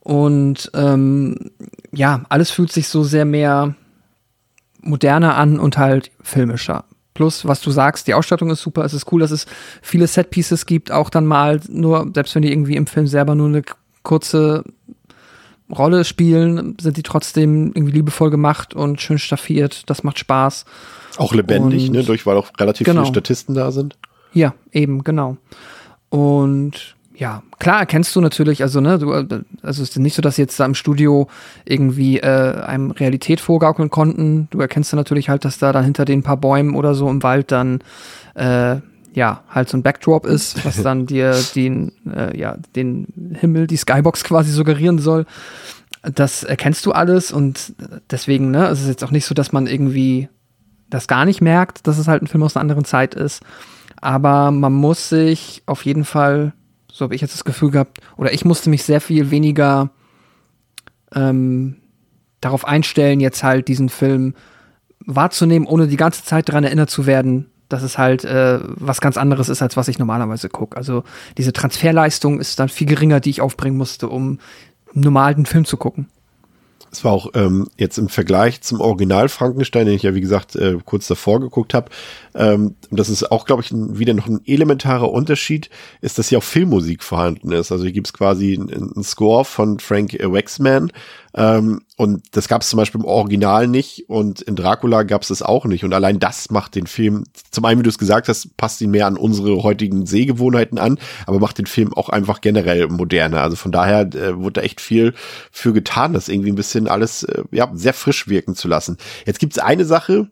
und ähm, ja, alles fühlt sich so sehr mehr moderner an und halt filmischer. Plus, was du sagst, die Ausstattung ist super, es ist cool, dass es viele Setpieces gibt, auch dann mal nur, selbst wenn die irgendwie im Film selber nur eine kurze Rolle spielen, sind die trotzdem irgendwie liebevoll gemacht und schön staffiert. Das macht Spaß. Auch lebendig, und, ne? Durch, weil auch relativ genau. viele Statisten da sind. Ja, eben, genau. Und ja, klar erkennst du natürlich, also ne, du, also es ist nicht so, dass sie jetzt da im Studio irgendwie äh, einem Realität vorgaukeln konnten. Du erkennst dann natürlich halt, dass da dann hinter den paar Bäumen oder so im Wald dann äh, ja, halt so ein Backdrop ist, was dann dir den, äh, ja, den Himmel, die Skybox quasi suggerieren soll. Das erkennst du alles und deswegen, ne, es ist jetzt auch nicht so, dass man irgendwie das gar nicht merkt, dass es halt ein Film aus einer anderen Zeit ist. Aber man muss sich auf jeden Fall, so habe ich jetzt das Gefühl gehabt, oder ich musste mich sehr viel weniger ähm, darauf einstellen, jetzt halt diesen Film wahrzunehmen, ohne die ganze Zeit daran erinnert zu werden, dass es halt äh, was ganz anderes ist, als was ich normalerweise gucke. Also diese Transferleistung ist dann viel geringer, die ich aufbringen musste, um normal den Film zu gucken. Es war auch ähm, jetzt im Vergleich zum Original Frankenstein, den ich ja wie gesagt äh, kurz davor geguckt habe, ähm, das ist auch, glaube ich, ein, wieder noch ein elementarer Unterschied, ist, dass hier auch Filmmusik vorhanden ist. Also hier gibt's quasi einen Score von Frank Waxman, ähm, und das gab es zum Beispiel im Original nicht und in Dracula gab es das auch nicht. Und allein das macht den Film, zum einen, wie du es gesagt hast, passt ihn mehr an unsere heutigen Sehgewohnheiten an, aber macht den Film auch einfach generell moderner. Also von daher äh, wurde da echt viel für getan, das irgendwie ein bisschen alles äh, ja, sehr frisch wirken zu lassen. Jetzt gibt's eine Sache,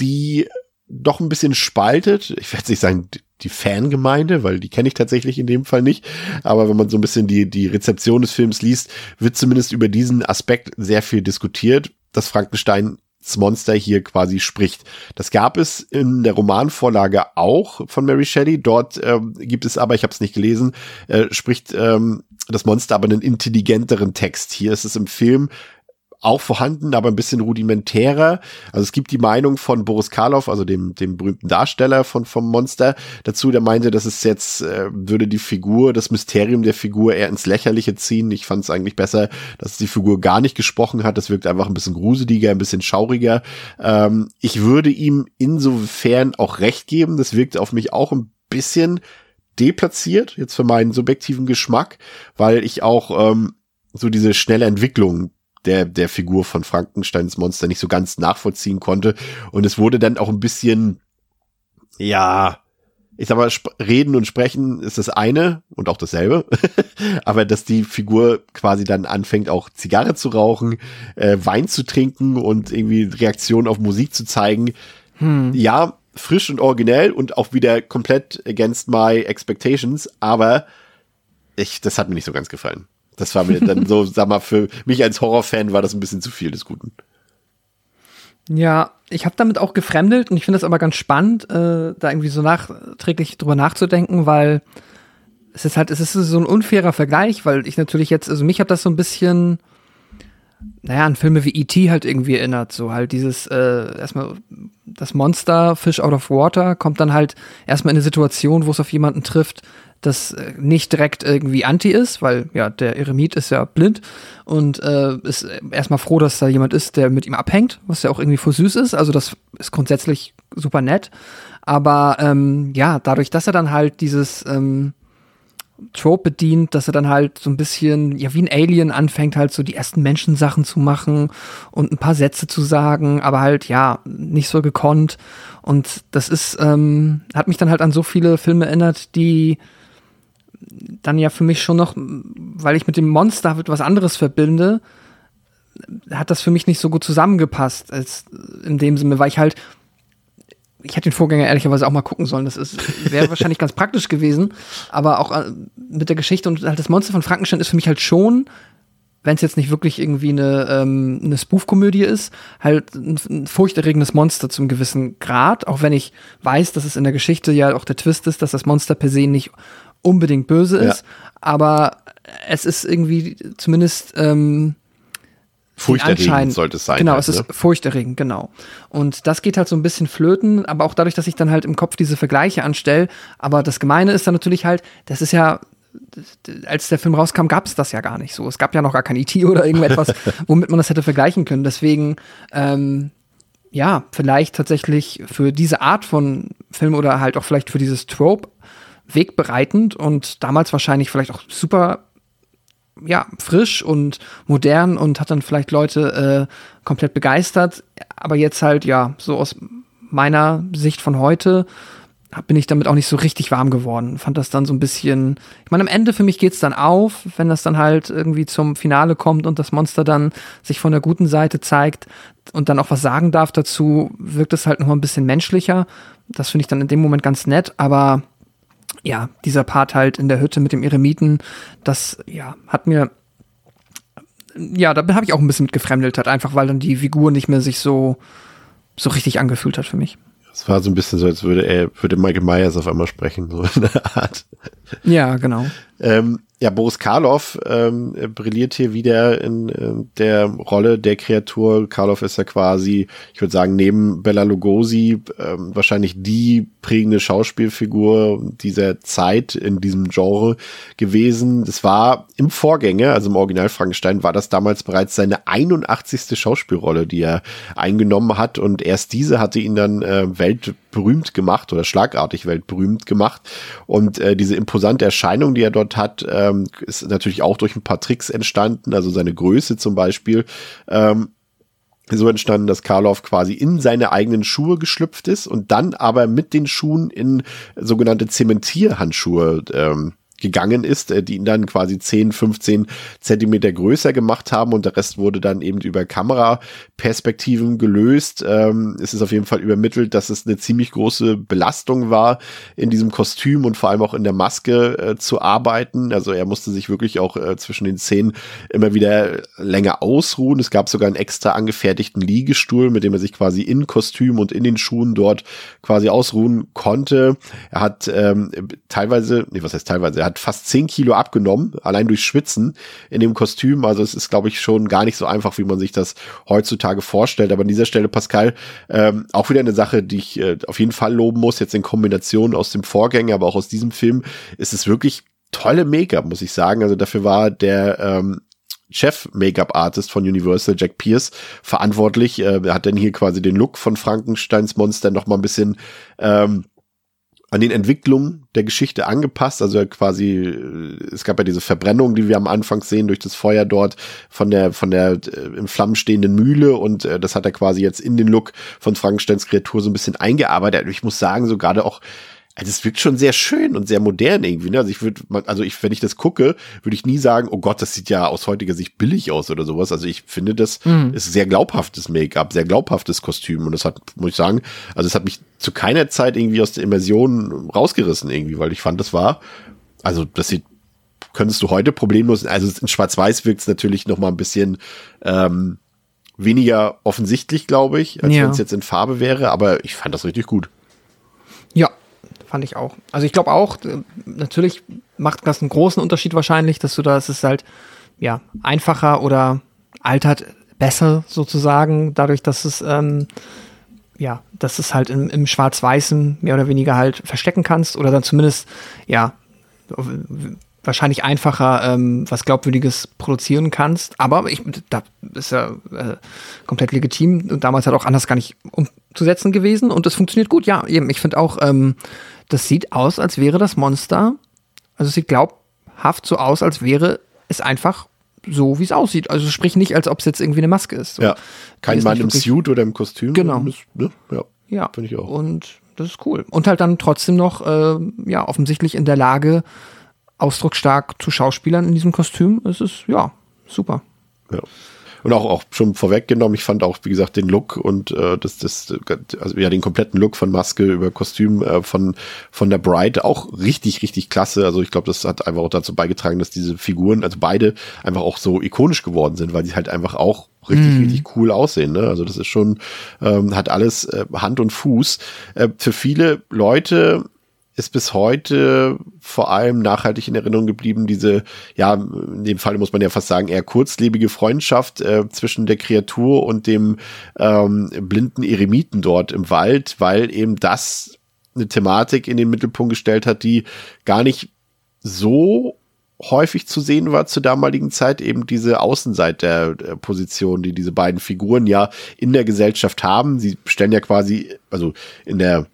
die doch ein bisschen spaltet. Ich werde nicht sagen, die Fangemeinde, weil die kenne ich tatsächlich in dem Fall nicht. Aber wenn man so ein bisschen die, die Rezeption des Films liest, wird zumindest über diesen Aspekt sehr viel diskutiert, dass Frankenstein Monster hier quasi spricht. Das gab es in der Romanvorlage auch von Mary Shelley. Dort ähm, gibt es aber, ich habe es nicht gelesen, äh, spricht ähm, das Monster aber einen intelligenteren Text. Hier ist es im Film auch vorhanden, aber ein bisschen rudimentärer. Also es gibt die Meinung von Boris Karloff, also dem, dem berühmten Darsteller von, vom Monster, dazu, der meinte, dass es jetzt, äh, würde die Figur, das Mysterium der Figur eher ins Lächerliche ziehen. Ich fand es eigentlich besser, dass die Figur gar nicht gesprochen hat. Das wirkt einfach ein bisschen gruseliger, ein bisschen schauriger. Ähm, ich würde ihm insofern auch recht geben. Das wirkt auf mich auch ein bisschen deplatziert, jetzt für meinen subjektiven Geschmack, weil ich auch ähm, so diese schnelle Entwicklung der, der Figur von Frankensteins Monster nicht so ganz nachvollziehen konnte. Und es wurde dann auch ein bisschen, ja, ich sag mal, reden und sprechen ist das eine und auch dasselbe. Aber dass die Figur quasi dann anfängt, auch Zigarre zu rauchen, äh, Wein zu trinken und irgendwie Reaktionen auf Musik zu zeigen. Hm. Ja, frisch und originell und auch wieder komplett against my expectations, aber ich, das hat mir nicht so ganz gefallen. Das war mir dann so, sag mal, für mich als Horrorfan war das ein bisschen zu viel des Guten. Ja, ich habe damit auch gefremdelt und ich finde es aber ganz spannend, äh, da irgendwie so nachträglich drüber nachzudenken, weil es ist halt, es ist so ein unfairer Vergleich, weil ich natürlich jetzt, also mich hat das so ein bisschen, naja, an Filme wie E.T. halt irgendwie erinnert. So halt dieses, äh, erstmal das Monster, Fish out of water, kommt dann halt erstmal in eine Situation, wo es auf jemanden trifft, das äh, nicht direkt irgendwie anti ist, weil ja, der Eremit ist ja blind und äh, ist erstmal froh, dass da jemand ist, der mit ihm abhängt, was ja auch irgendwie voll süß ist. Also das ist grundsätzlich super nett. Aber ähm, ja, dadurch, dass er dann halt dieses ähm, Trope bedient, dass er dann halt so ein bisschen, ja, wie ein Alien anfängt, halt so die ersten Menschensachen zu machen und ein paar Sätze zu sagen, aber halt, ja, nicht so gekonnt. Und das ist, ähm, hat mich dann halt an so viele Filme erinnert, die dann ja für mich schon noch, weil ich mit dem Monster etwas anderes verbinde, hat das für mich nicht so gut zusammengepasst, als in dem Sinne, weil ich halt ich hätte den Vorgänger ehrlicherweise auch mal gucken sollen. Das wäre wahrscheinlich ganz praktisch gewesen. Aber auch äh, mit der Geschichte und halt das Monster von Frankenstein ist für mich halt schon, wenn es jetzt nicht wirklich irgendwie eine, ähm, eine Spoof-Komödie ist, halt ein, ein furchterregendes Monster zum gewissen Grad. Auch wenn ich weiß, dass es in der Geschichte ja auch der Twist ist, dass das Monster per se nicht unbedingt böse ist. Ja. Aber es ist irgendwie zumindest ähm, Furchterregend sollte es sein. Genau, halt, es ist ne? furchterregend, genau. Und das geht halt so ein bisschen flöten, aber auch dadurch, dass ich dann halt im Kopf diese Vergleiche anstelle. Aber das Gemeine ist dann natürlich halt, das ist ja, als der Film rauskam, gab es das ja gar nicht so. Es gab ja noch gar kein IT e oder irgendetwas, womit man das hätte vergleichen können. Deswegen, ähm, ja, vielleicht tatsächlich für diese Art von Film oder halt auch vielleicht für dieses Trope wegbereitend und damals wahrscheinlich vielleicht auch super ja, frisch und modern und hat dann vielleicht Leute äh, komplett begeistert. Aber jetzt halt, ja, so aus meiner Sicht von heute bin ich damit auch nicht so richtig warm geworden. Fand das dann so ein bisschen. Ich meine, am Ende für mich geht's dann auf, wenn das dann halt irgendwie zum Finale kommt und das Monster dann sich von der guten Seite zeigt und dann auch was sagen darf dazu, wirkt es halt noch mal ein bisschen menschlicher. Das finde ich dann in dem Moment ganz nett, aber ja, dieser Part halt in der Hütte mit dem Eremiten, das ja, hat mir ja, da habe ich auch ein bisschen mit gefremdelt, halt einfach, weil dann die Figur nicht mehr sich so so richtig angefühlt hat für mich. Es war so ein bisschen so, als würde er, würde Michael Myers auf einmal sprechen, so in der Art. Ja, genau. Ähm, ja, Boris Karloff ähm, brilliert hier wieder in äh, der Rolle der Kreatur. Karloff ist ja quasi, ich würde sagen, neben Bella Lugosi ähm, wahrscheinlich die prägende Schauspielfigur dieser Zeit in diesem Genre gewesen. Das war im Vorgänger, also im Original Frankenstein, war das damals bereits seine 81. Schauspielrolle, die er eingenommen hat. Und erst diese hatte ihn dann äh, weltberühmt gemacht oder schlagartig weltberühmt gemacht. Und äh, diese imposante Erscheinung, die er dort hat, äh, ähm, ist natürlich auch durch ein paar Tricks entstanden, also seine Größe zum Beispiel. Ähm, so entstanden, dass Karloff quasi in seine eigenen Schuhe geschlüpft ist und dann aber mit den Schuhen in sogenannte Zementierhandschuhe ähm, gegangen ist, äh, die ihn dann quasi 10, 15 Zentimeter größer gemacht haben und der Rest wurde dann eben über Kameraperspektiven gelöst. Ähm, es ist auf jeden Fall übermittelt, dass es eine ziemlich große Belastung war, in diesem Kostüm und vor allem auch in der Maske äh, zu arbeiten. Also er musste sich wirklich auch äh, zwischen den Szenen immer wieder länger ausruhen. Es gab sogar einen extra angefertigten Liegestuhl, mit dem er sich quasi in Kostüm und in den Schuhen dort quasi ausruhen konnte. Er hat ähm, teilweise, nee, was heißt teilweise, hat fast zehn Kilo abgenommen, allein durch Schwitzen in dem Kostüm. Also es ist, glaube ich, schon gar nicht so einfach, wie man sich das heutzutage vorstellt. Aber an dieser Stelle, Pascal, ähm, auch wieder eine Sache, die ich äh, auf jeden Fall loben muss, jetzt in Kombination aus dem Vorgänger, aber auch aus diesem Film, ist es wirklich tolle Make-up, muss ich sagen. Also dafür war der ähm, Chef-Make-up-Artist von Universal, Jack Pierce, verantwortlich. Äh, er hat dann hier quasi den Look von Frankensteins Monster noch mal ein bisschen ähm, an den Entwicklungen der Geschichte angepasst. Also quasi, äh, es gab ja diese Verbrennung, die wir am Anfang sehen durch das Feuer dort von der von der äh, im Flammen stehenden Mühle und äh, das hat er quasi jetzt in den Look von Frankensteins Kreatur so ein bisschen eingearbeitet. Ich muss sagen, so gerade auch also es wirkt schon sehr schön und sehr modern irgendwie. Ne? Also ich würde, also ich, wenn ich das gucke, würde ich nie sagen, oh Gott, das sieht ja aus heutiger Sicht billig aus oder sowas. Also ich finde, das mhm. ist sehr glaubhaftes Make-up, sehr glaubhaftes Kostüm und das hat, muss ich sagen, also es hat mich zu keiner Zeit irgendwie aus der Immersion rausgerissen irgendwie, weil ich fand, das war, also das sieht, könntest du heute problemlos, also in Schwarz-Weiß wirkt es natürlich noch mal ein bisschen ähm, weniger offensichtlich, glaube ich, als ja. wenn es jetzt in Farbe wäre, aber ich fand das richtig gut. Fand ich auch. Also ich glaube auch, äh, natürlich macht das einen großen Unterschied wahrscheinlich, dass du da, es ist halt, ja, einfacher oder altert besser sozusagen, dadurch, dass es, ähm, ja, dass es halt im, im Schwarz-Weißen mehr oder weniger halt verstecken kannst oder dann zumindest, ja, wahrscheinlich einfacher ähm, was Glaubwürdiges produzieren kannst. Aber ich, da ist ja äh, komplett legitim und damals halt auch anders gar nicht umzusetzen gewesen und es funktioniert gut. Ja, eben. Ich finde auch, ähm, das sieht aus, als wäre das Monster, also es sieht glaubhaft so aus, als wäre es einfach so, wie es aussieht. Also sprich nicht, als ob es jetzt irgendwie eine Maske ist. So. Ja, kein Mann im Suit oder im Kostüm. Genau. Ist, ne? Ja, ja. finde ich auch. Und das ist cool. Und halt dann trotzdem noch, äh, ja, offensichtlich in der Lage, ausdrucksstark zu Schauspielern in diesem Kostüm. Es ist, ja, super. Ja. Und auch, auch schon vorweggenommen, ich fand auch, wie gesagt, den Look und äh, das, das, also ja, den kompletten Look von Maske über Kostüm äh, von, von der Bride auch richtig, richtig klasse. Also ich glaube, das hat einfach auch dazu beigetragen, dass diese Figuren, also beide, einfach auch so ikonisch geworden sind, weil die halt einfach auch richtig, mm. richtig cool aussehen. Ne? Also das ist schon, ähm, hat alles äh, Hand und Fuß. Äh, für viele Leute ist bis heute vor allem nachhaltig in Erinnerung geblieben, diese, ja, in dem Fall muss man ja fast sagen, eher kurzlebige Freundschaft äh, zwischen der Kreatur und dem ähm, blinden Eremiten dort im Wald, weil eben das eine Thematik in den Mittelpunkt gestellt hat, die gar nicht so häufig zu sehen war zur damaligen Zeit eben diese Außenseiterposition, die diese beiden Figuren ja in der Gesellschaft haben. Sie stellen ja quasi, also in der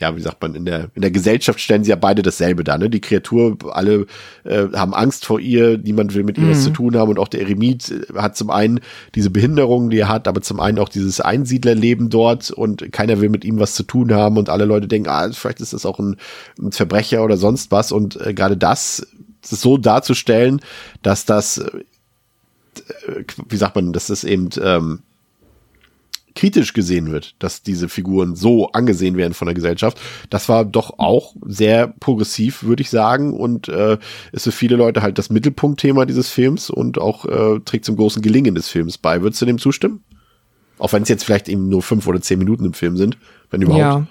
ja, wie sagt man, in der, in der Gesellschaft stellen sie ja beide dasselbe da, ne? Die Kreatur, alle äh, haben Angst vor ihr, niemand will mit ihr mhm. was zu tun haben und auch der Eremit äh, hat zum einen diese Behinderung, die er hat, aber zum einen auch dieses Einsiedlerleben dort und keiner will mit ihm was zu tun haben und alle Leute denken, ah, vielleicht ist das auch ein, ein Verbrecher oder sonst was und äh, gerade das, das so darzustellen, dass das, äh, wie sagt man, dass das eben ähm, kritisch gesehen wird, dass diese Figuren so angesehen werden von der Gesellschaft. Das war doch auch sehr progressiv, würde ich sagen, und äh, ist für viele Leute halt das Mittelpunktthema dieses Films und auch äh, trägt zum großen Gelingen des Films bei. Würdest du dem zustimmen? Auch wenn es jetzt vielleicht eben nur fünf oder zehn Minuten im Film sind, wenn überhaupt. Ja,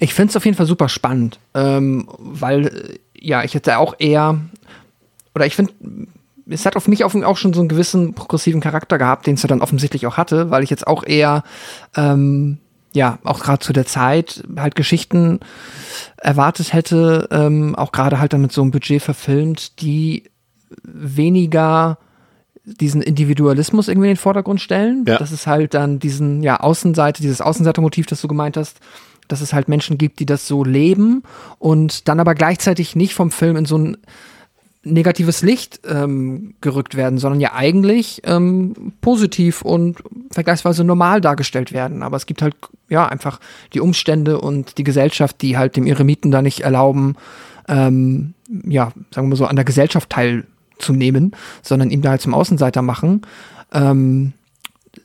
ich finde es auf jeden Fall super spannend, ähm, weil ja, ich hätte auch eher, oder ich finde, es hat auf mich auch schon so einen gewissen progressiven Charakter gehabt, den es ja dann offensichtlich auch hatte, weil ich jetzt auch eher, ähm, ja, auch gerade zu der Zeit halt Geschichten erwartet hätte, ähm, auch gerade halt dann mit so einem Budget verfilmt, die weniger diesen Individualismus irgendwie in den Vordergrund stellen. Ja. Das ist halt dann diesen, ja, Außenseite, dieses Außenseitermotiv, das du gemeint hast, dass es halt Menschen gibt, die das so leben und dann aber gleichzeitig nicht vom Film in so ein negatives Licht ähm, gerückt werden, sondern ja eigentlich ähm, positiv und vergleichsweise normal dargestellt werden. Aber es gibt halt ja einfach die Umstände und die Gesellschaft, die halt dem Eremiten da nicht erlauben, ähm, ja, sagen wir mal so, an der Gesellschaft teilzunehmen, sondern ihn da halt zum Außenseiter machen. Ähm,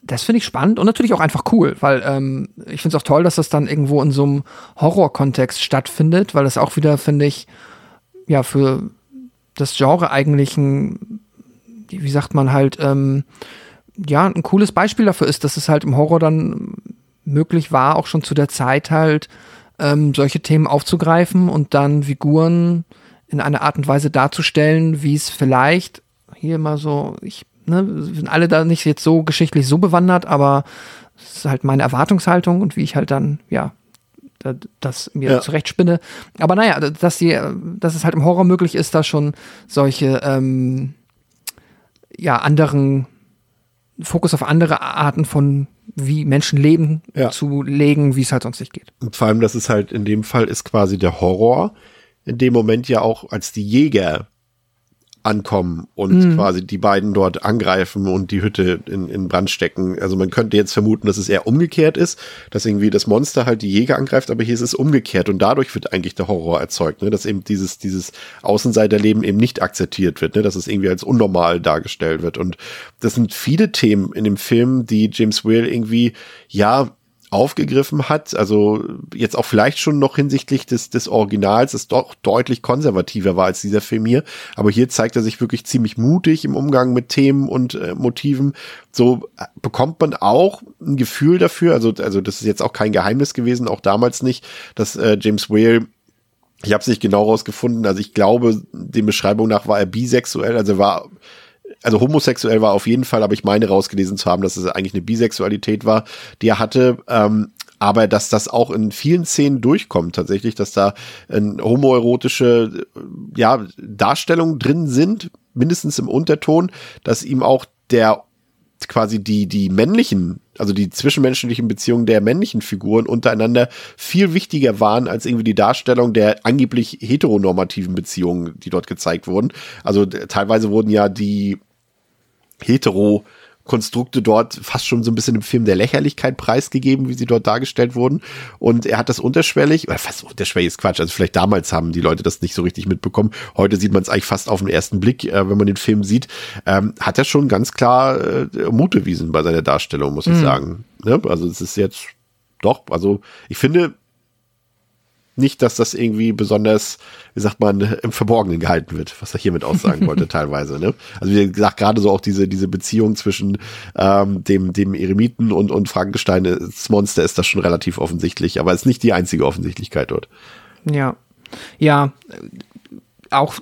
das finde ich spannend und natürlich auch einfach cool, weil ähm, ich finde es auch toll, dass das dann irgendwo in so einem Horror-Kontext stattfindet, weil das auch wieder, finde ich, ja, für das Genre eigentlich ein, wie sagt man halt, ähm, ja, ein cooles Beispiel dafür ist, dass es halt im Horror dann möglich war, auch schon zu der Zeit halt ähm, solche Themen aufzugreifen und dann Figuren in einer Art und Weise darzustellen, wie es vielleicht hier mal so, ich, ne, sind alle da nicht jetzt so geschichtlich so bewandert, aber es ist halt meine Erwartungshaltung und wie ich halt dann, ja, das mir ja. zurechtspinne. Aber naja, dass, die, dass es halt im Horror möglich ist, da schon solche ähm, ja, anderen Fokus auf andere Arten von wie Menschen leben ja. zu legen, wie es halt sonst nicht geht. Und vor allem, dass es halt in dem Fall ist quasi der Horror in dem Moment ja auch als die Jäger ankommen und mhm. quasi die beiden dort angreifen und die Hütte in, in Brand stecken. Also man könnte jetzt vermuten, dass es eher umgekehrt ist, dass irgendwie das Monster halt die Jäger angreift, aber hier ist es umgekehrt und dadurch wird eigentlich der Horror erzeugt, ne? dass eben dieses, dieses Außenseiterleben eben nicht akzeptiert wird, ne? dass es irgendwie als unnormal dargestellt wird. Und das sind viele Themen in dem Film, die James Whale irgendwie, ja, aufgegriffen hat. Also jetzt auch vielleicht schon noch hinsichtlich des, des Originals, das doch deutlich konservativer war als dieser Film hier. Aber hier zeigt er sich wirklich ziemlich mutig im Umgang mit Themen und äh, Motiven. So äh, bekommt man auch ein Gefühl dafür. Also, also das ist jetzt auch kein Geheimnis gewesen, auch damals nicht, dass äh, James Whale Ich habe es nicht genau rausgefunden. Also ich glaube, den Beschreibungen nach war er bisexuell. Also war, also homosexuell war auf jeden Fall, aber ich meine rausgelesen zu haben, dass es eigentlich eine Bisexualität war, die er hatte. Ähm, aber dass das auch in vielen Szenen durchkommt tatsächlich, dass da ein homoerotische ja, Darstellungen drin sind, mindestens im Unterton, dass ihm auch der quasi die, die männlichen, also die zwischenmenschlichen Beziehungen der männlichen Figuren untereinander viel wichtiger waren als irgendwie die Darstellung der angeblich heteronormativen Beziehungen, die dort gezeigt wurden. Also teilweise wurden ja die hetero Konstrukte dort fast schon so ein bisschen im Film der Lächerlichkeit preisgegeben, wie sie dort dargestellt wurden. Und er hat das unterschwellig, oder fast unterschwellig ist Quatsch, also vielleicht damals haben die Leute das nicht so richtig mitbekommen. Heute sieht man es eigentlich fast auf den ersten Blick, äh, wenn man den Film sieht. Ähm, hat er schon ganz klar äh, Mut bewiesen bei seiner Darstellung, muss ich mhm. sagen. Ne? Also es ist jetzt doch, also ich finde, nicht, dass das irgendwie besonders, wie sagt man, im Verborgenen gehalten wird, was er hiermit aussagen wollte teilweise. Ne? Also wie gesagt, gerade so auch diese, diese Beziehung zwischen ähm, dem, dem Eremiten und, und Frankenstein, das Monster ist das schon relativ offensichtlich, aber es ist nicht die einzige Offensichtlichkeit dort. Ja. Ja, auch,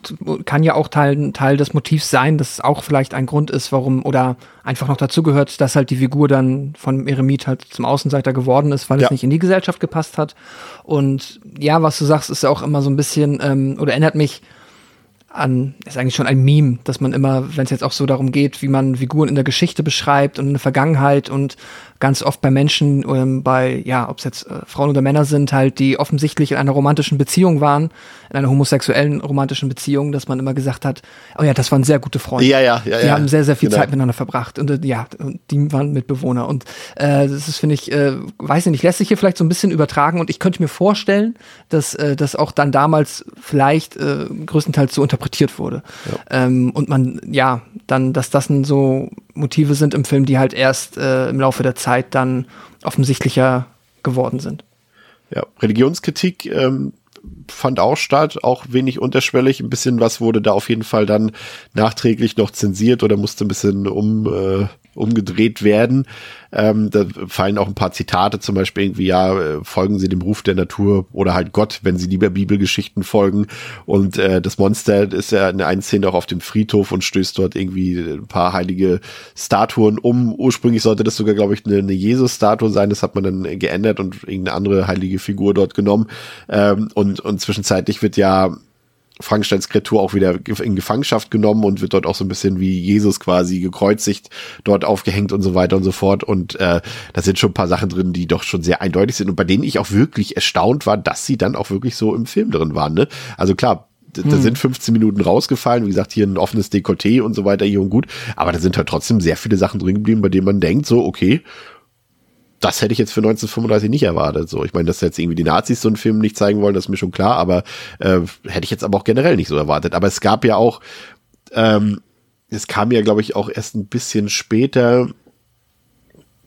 kann ja auch Teil, Teil des Motivs sein, dass es auch vielleicht ein Grund ist, warum, oder einfach noch dazu gehört, dass halt die Figur dann von Eremit halt zum Außenseiter geworden ist, weil ja. es nicht in die Gesellschaft gepasst hat. Und ja, was du sagst, ist ja auch immer so ein bisschen, ähm, oder erinnert mich an, ist eigentlich schon ein Meme, dass man immer, wenn es jetzt auch so darum geht, wie man Figuren in der Geschichte beschreibt und in der Vergangenheit und ganz oft bei Menschen, ähm, bei, ja, ob es jetzt äh, Frauen oder Männer sind, halt, die offensichtlich in einer romantischen Beziehung waren, in einer homosexuellen romantischen Beziehung, dass man immer gesagt hat, oh ja, das waren sehr gute Freunde. Ja, ja, ja. Die ja, haben sehr, sehr viel genau. Zeit miteinander verbracht und äh, ja, und die waren Mitbewohner. Und äh, das ist, finde ich, äh, weiß ich nicht, lässt sich hier vielleicht so ein bisschen übertragen und ich könnte mir vorstellen, dass äh, das auch dann damals vielleicht äh, größtenteils so interpretiert wurde. Ja. Ähm, und man, ja, dann, dass das so Motive sind im Film, die halt erst äh, im Laufe der Zeit dann offensichtlicher geworden sind. Ja, Religionskritik ähm, fand auch statt, auch wenig unterschwellig. Ein bisschen was wurde da auf jeden Fall dann nachträglich noch zensiert oder musste ein bisschen um, äh, umgedreht werden. Ähm, da fallen auch ein paar Zitate, zum Beispiel irgendwie, ja, äh, folgen Sie dem Ruf der Natur oder halt Gott, wenn Sie lieber Bibelgeschichten folgen. Und äh, das Monster ist ja in einer Szene auch auf dem Friedhof und stößt dort irgendwie ein paar heilige Statuen um. Ursprünglich sollte das sogar, glaube ich, eine, eine Jesus-Statue sein. Das hat man dann geändert und irgendeine andere heilige Figur dort genommen. Ähm, und, und zwischenzeitlich wird ja Frankensteins Kreatur auch wieder in Gefangenschaft genommen und wird dort auch so ein bisschen wie Jesus quasi gekreuzigt, dort aufgehängt und so weiter und so fort. Und äh, da sind schon ein paar Sachen drin, die doch schon sehr eindeutig sind und bei denen ich auch wirklich erstaunt war, dass sie dann auch wirklich so im Film drin waren. Ne? Also klar, da hm. sind 15 Minuten rausgefallen. Wie gesagt, hier ein offenes Dekolleté und so weiter, hier und gut. Aber da sind halt trotzdem sehr viele Sachen drin geblieben, bei denen man denkt, so, okay, das hätte ich jetzt für 1935 nicht erwartet. So, ich meine, dass jetzt irgendwie die Nazis so einen Film nicht zeigen wollen, das ist mir schon klar, aber äh, hätte ich jetzt aber auch generell nicht so erwartet. Aber es gab ja auch, ähm, es kam ja, glaube ich, auch erst ein bisschen später.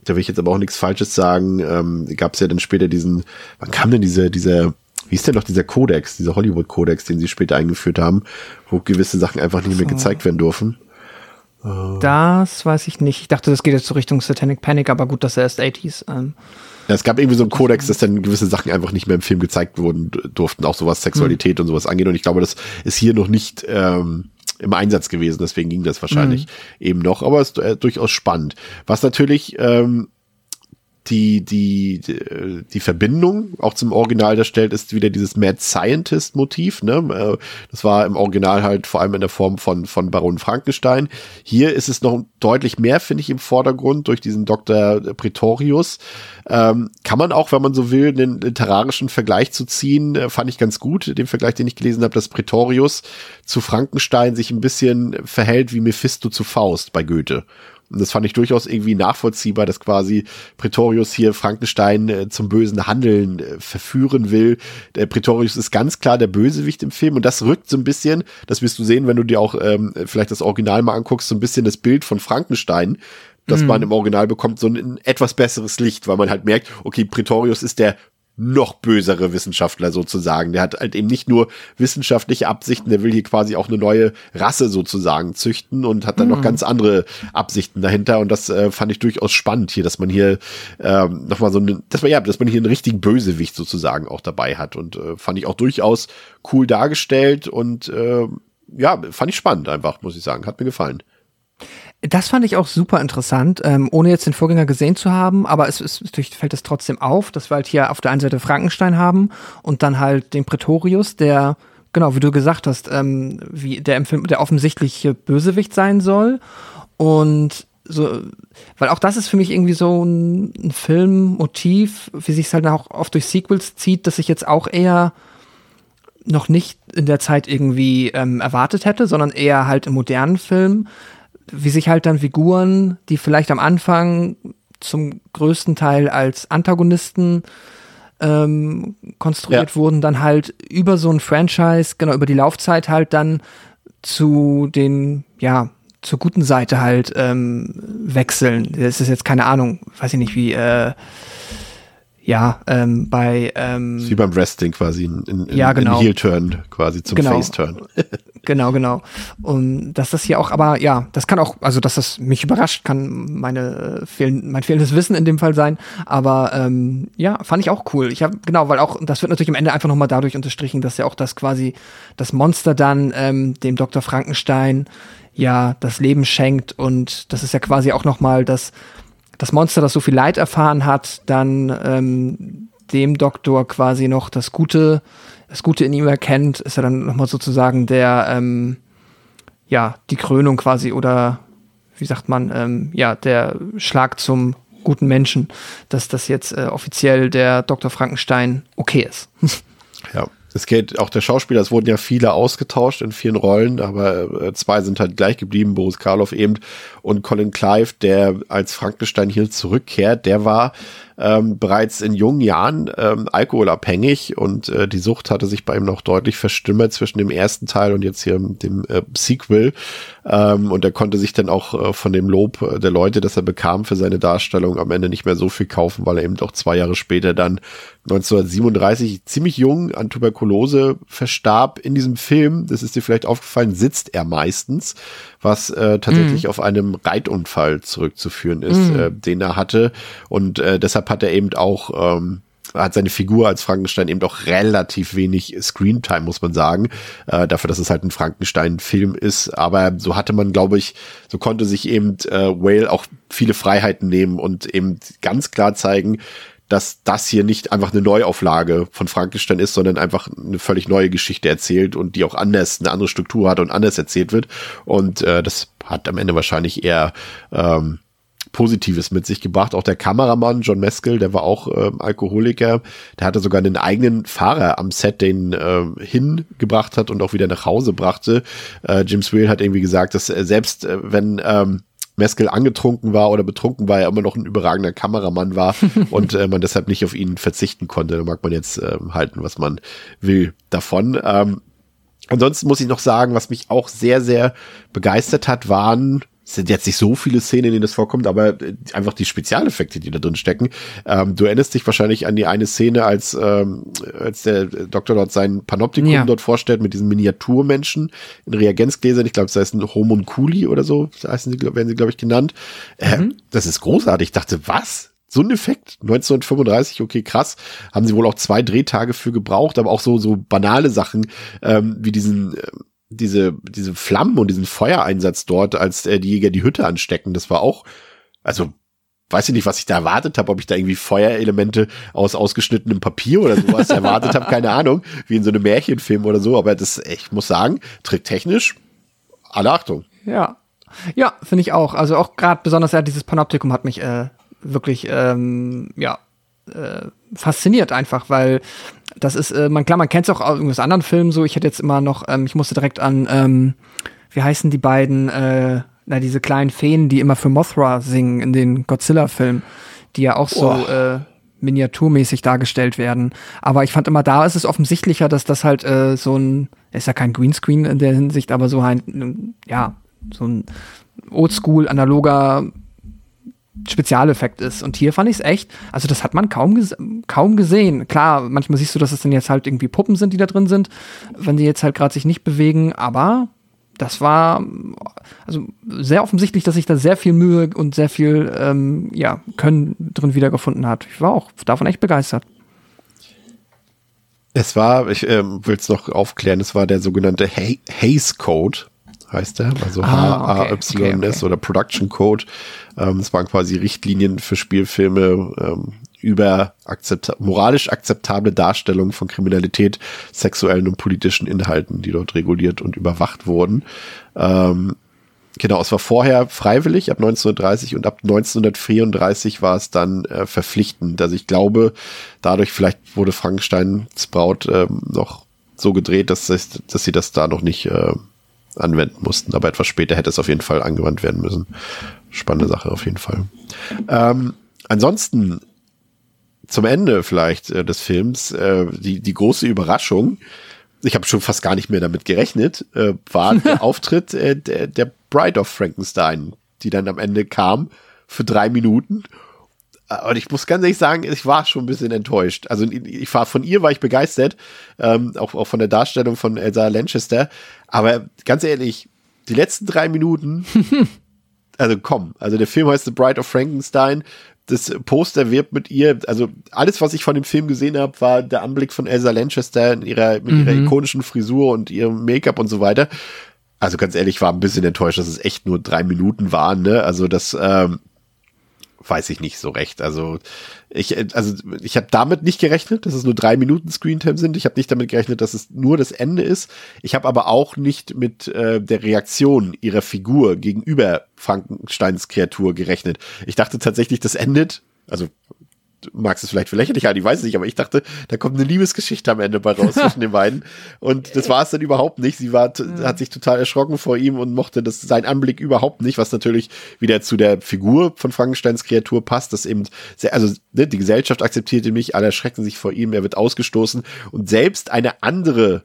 Da will ich jetzt aber auch nichts Falsches sagen. Ähm, gab es ja dann später diesen, wann kam denn diese, dieser, wie ist denn noch dieser Kodex, dieser Hollywood-Kodex, den sie später eingeführt haben, wo gewisse Sachen einfach nicht mehr gezeigt werden dürfen? Das weiß ich nicht. Ich dachte, das geht jetzt so Richtung Satanic Panic, aber gut, das ist 80s. Ähm. Ja, es gab irgendwie so einen Kodex, dass dann gewisse Sachen einfach nicht mehr im Film gezeigt wurden durften, auch so was Sexualität mhm. und sowas angeht. Und ich glaube, das ist hier noch nicht ähm, im Einsatz gewesen, deswegen ging das wahrscheinlich mhm. eben noch. Aber es ist äh, durchaus spannend. Was natürlich ähm, die, die, die Verbindung auch zum Original darstellt, ist wieder dieses Mad Scientist Motiv, ne? Äh, das war im Original halt vor allem in der Form von, von Baron Frankenstein. Hier ist es noch deutlich mehr, finde ich, im Vordergrund durch diesen Dr. Pretorius. Ähm, kann man auch, wenn man so will, einen literarischen Vergleich zu ziehen, äh, fand ich ganz gut, den Vergleich, den ich gelesen habe, dass Pretorius zu Frankenstein sich ein bisschen verhält wie Mephisto zu Faust bei Goethe. Und das fand ich durchaus irgendwie nachvollziehbar, dass quasi Pretorius hier Frankenstein äh, zum bösen Handeln äh, verführen will. Der Pretorius ist ganz klar der Bösewicht im Film und das rückt so ein bisschen, das wirst du sehen, wenn du dir auch ähm, vielleicht das Original mal anguckst, so ein bisschen das Bild von Frankenstein das mm. man im Original bekommt, so ein etwas besseres Licht, weil man halt merkt, okay, Pretorius ist der noch bösere Wissenschaftler sozusagen. Der hat halt eben nicht nur wissenschaftliche Absichten, der will hier quasi auch eine neue Rasse sozusagen züchten und hat dann mhm. noch ganz andere Absichten dahinter. Und das äh, fand ich durchaus spannend hier, dass man hier ähm, nochmal so eine, dass man ja, dass man hier einen richtigen Bösewicht sozusagen auch dabei hat. Und äh, fand ich auch durchaus cool dargestellt und äh, ja, fand ich spannend einfach, muss ich sagen. Hat mir gefallen. Das fand ich auch super interessant, ähm, ohne jetzt den Vorgänger gesehen zu haben, aber es, es natürlich fällt es trotzdem auf, dass wir halt hier auf der einen Seite Frankenstein haben und dann halt den Prätorius, der, genau, wie du gesagt hast, ähm, wie der der offensichtliche Bösewicht sein soll. Und so, weil auch das ist für mich irgendwie so ein, ein Filmmotiv, wie sich es halt auch oft durch Sequels zieht, dass ich jetzt auch eher noch nicht in der Zeit irgendwie ähm, erwartet hätte, sondern eher halt im modernen Film wie sich halt dann Figuren, die vielleicht am Anfang zum größten Teil als Antagonisten ähm, konstruiert ja. wurden, dann halt über so ein Franchise, genau über die Laufzeit halt dann zu den, ja, zur guten Seite halt ähm, wechseln. Das ist jetzt keine Ahnung, weiß ich nicht, wie äh, ja, ähm, bei ähm, wie beim Wrestling quasi in, in, ja, genau. in Heel-Turn quasi zum genau. Face-Turn. genau, genau. Und dass das hier auch, aber ja, das kann auch, also dass das mich überrascht, kann meine äh, fehlen, mein fehlendes Wissen in dem Fall sein. Aber ähm, ja, fand ich auch cool. Ich habe genau, weil auch das wird natürlich am Ende einfach nochmal dadurch unterstrichen, dass ja auch das quasi das Monster dann ähm, dem Dr. Frankenstein ja das Leben schenkt und das ist ja quasi auch nochmal das das Monster, das so viel Leid erfahren hat, dann ähm, dem Doktor quasi noch das Gute, das Gute in ihm erkennt, ist er dann nochmal sozusagen der, ähm, ja, die Krönung quasi oder wie sagt man, ähm, ja, der Schlag zum guten Menschen, dass das jetzt äh, offiziell der Dr. Frankenstein okay ist. ja. Es geht auch der Schauspieler, es wurden ja viele ausgetauscht in vielen Rollen, aber äh, zwei sind halt gleich geblieben, Boris Karloff eben und Colin Clive, der als Frankenstein hier zurückkehrt, der war ähm, bereits in jungen Jahren ähm, alkoholabhängig und äh, die Sucht hatte sich bei ihm noch deutlich verstümmert zwischen dem ersten Teil und jetzt hier dem äh, Sequel. Ähm, und er konnte sich dann auch äh, von dem Lob äh, der Leute, das er bekam für seine Darstellung, am Ende nicht mehr so viel kaufen, weil er eben doch zwei Jahre später dann 1937 ziemlich jung an Tuberkulose verstarb. In diesem Film, das ist dir vielleicht aufgefallen, sitzt er meistens, was äh, tatsächlich mm. auf einem Reitunfall zurückzuführen ist, mm. äh, den er hatte. Und äh, deshalb hat er eben auch ähm, hat seine Figur als Frankenstein eben doch relativ wenig Screentime, muss man sagen, äh, dafür, dass es halt ein Frankenstein-Film ist. Aber so hatte man, glaube ich, so konnte sich eben äh, Whale auch viele Freiheiten nehmen und eben ganz klar zeigen, dass das hier nicht einfach eine Neuauflage von Frankenstein ist, sondern einfach eine völlig neue Geschichte erzählt und die auch anders, eine andere Struktur hat und anders erzählt wird. Und äh, das hat am Ende wahrscheinlich eher ähm, Positives mit sich gebracht. Auch der Kameramann John Meskel, der war auch äh, Alkoholiker, der hatte sogar einen eigenen Fahrer am Set, den äh, hingebracht hat und auch wieder nach Hause brachte. Äh, James Whale hat irgendwie gesagt, dass äh, selbst äh, wenn ähm, Meskel angetrunken war oder betrunken war, er immer noch ein überragender Kameramann war und äh, man deshalb nicht auf ihn verzichten konnte. Da mag man jetzt äh, halten, was man will davon. Ähm, ansonsten muss ich noch sagen, was mich auch sehr, sehr begeistert hat, waren es sind jetzt nicht so viele Szenen, in denen das vorkommt, aber äh, einfach die Spezialeffekte, die da drin stecken. Ähm, du erinnerst dich wahrscheinlich an die eine Szene, als, ähm, als der Doktor dort sein Panoptikum ja. dort vorstellt mit diesen Miniaturmenschen in Reagenzgläsern. Ich glaube, das heißt ein Homunculi oder so, heißen sie, werden sie, glaube ich, genannt. Äh, mhm. Das ist großartig. Ich dachte, was? So ein Effekt? 1935, okay, krass. Haben sie wohl auch zwei Drehtage für gebraucht, aber auch so, so banale Sachen, ähm, wie diesen, äh, diese, diese Flammen und diesen Feuereinsatz dort, als äh, die Jäger die Hütte anstecken, das war auch, also weiß ich nicht, was ich da erwartet habe, ob ich da irgendwie Feuerelemente aus ausgeschnittenem Papier oder sowas erwartet habe, keine Ahnung, wie in so einem Märchenfilm oder so, aber das, ich muss sagen, tricktechnisch, alle Achtung. Ja. Ja, finde ich auch. Also auch gerade besonders ja, dieses Panoptikum hat mich äh, wirklich ähm, ja äh, fasziniert einfach, weil das ist, äh, man klar, man kennt es auch aus anderen Filmen so. Ich hätte jetzt immer noch, ähm, ich musste direkt an, ähm, wie heißen die beiden, äh, na diese kleinen Feen, die immer für Mothra singen in den Godzilla-Filmen, die ja auch so oh. äh, miniaturmäßig dargestellt werden. Aber ich fand immer, da ist es offensichtlicher, dass das halt äh, so ein, ist ja kein Greenscreen in der Hinsicht, aber so ein, ja, so ein oldschool analoger Spezialeffekt ist. Und hier fand ich es echt, also das hat man kaum, kaum gesehen. Klar, manchmal siehst du, dass es dann jetzt halt irgendwie Puppen sind, die da drin sind, wenn die jetzt halt gerade sich nicht bewegen, aber das war also sehr offensichtlich, dass sich da sehr viel Mühe und sehr viel ähm, ja, Können drin wiedergefunden hat. Ich war auch davon echt begeistert. Es war, ich ähm, will es noch aufklären, es war der sogenannte Haze Code, heißt der, also ah, H-A-Y-S okay, okay, okay. oder Production Code. Ähm, es waren quasi Richtlinien für Spielfilme ähm, über akzept moralisch akzeptable Darstellung von Kriminalität, sexuellen und politischen Inhalten, die dort reguliert und überwacht wurden. Ähm, Genau, es war vorher freiwillig ab 1930 und ab 1934 war es dann äh, verpflichtend. Also ich glaube, dadurch vielleicht wurde Frankensteins Braut äh, noch so gedreht, dass, dass sie das da noch nicht äh, anwenden mussten. Aber etwas später hätte es auf jeden Fall angewandt werden müssen. Spannende Sache auf jeden Fall. Ähm, ansonsten zum Ende vielleicht äh, des Films äh, die, die große Überraschung. Ich habe schon fast gar nicht mehr damit gerechnet, äh, war der Auftritt äh, der, der Bride of Frankenstein, die dann am Ende kam für drei Minuten. Äh, und ich muss ganz ehrlich sagen, ich war schon ein bisschen enttäuscht. Also ich war von ihr war ich begeistert, ähm, auch, auch von der Darstellung von Elsa Lanchester. Aber ganz ehrlich, die letzten drei Minuten, also komm, also der Film heißt The Bride of Frankenstein. Das Poster wirbt mit ihr, also alles, was ich von dem Film gesehen habe, war der Anblick von Elsa Lanchester in ihrer, mit mhm. ihrer ikonischen Frisur und ihrem Make-up und so weiter. Also ganz ehrlich, war ein bisschen enttäuscht, dass es echt nur drei Minuten waren. Ne? Also das ähm, weiß ich nicht so recht. Also ich, also ich habe damit nicht gerechnet, dass es nur drei Minuten Screentime sind. Ich habe nicht damit gerechnet, dass es nur das Ende ist. Ich habe aber auch nicht mit äh, der Reaktion ihrer Figur gegenüber Frankensteins Kreatur gerechnet. Ich dachte tatsächlich, das endet. Also magst es vielleicht für lächerlich halten, ich weiß es nicht, aber ich dachte, da kommt eine Liebesgeschichte am Ende bei raus zwischen den beiden. Und das war es dann überhaupt nicht. Sie war, hat sich total erschrocken vor ihm und mochte das, sein Anblick überhaupt nicht, was natürlich wieder zu der Figur von Frankensteins Kreatur passt, dass eben, sehr, also ne, die Gesellschaft akzeptiert ihn nicht, alle erschrecken sich vor ihm, er wird ausgestoßen und selbst eine andere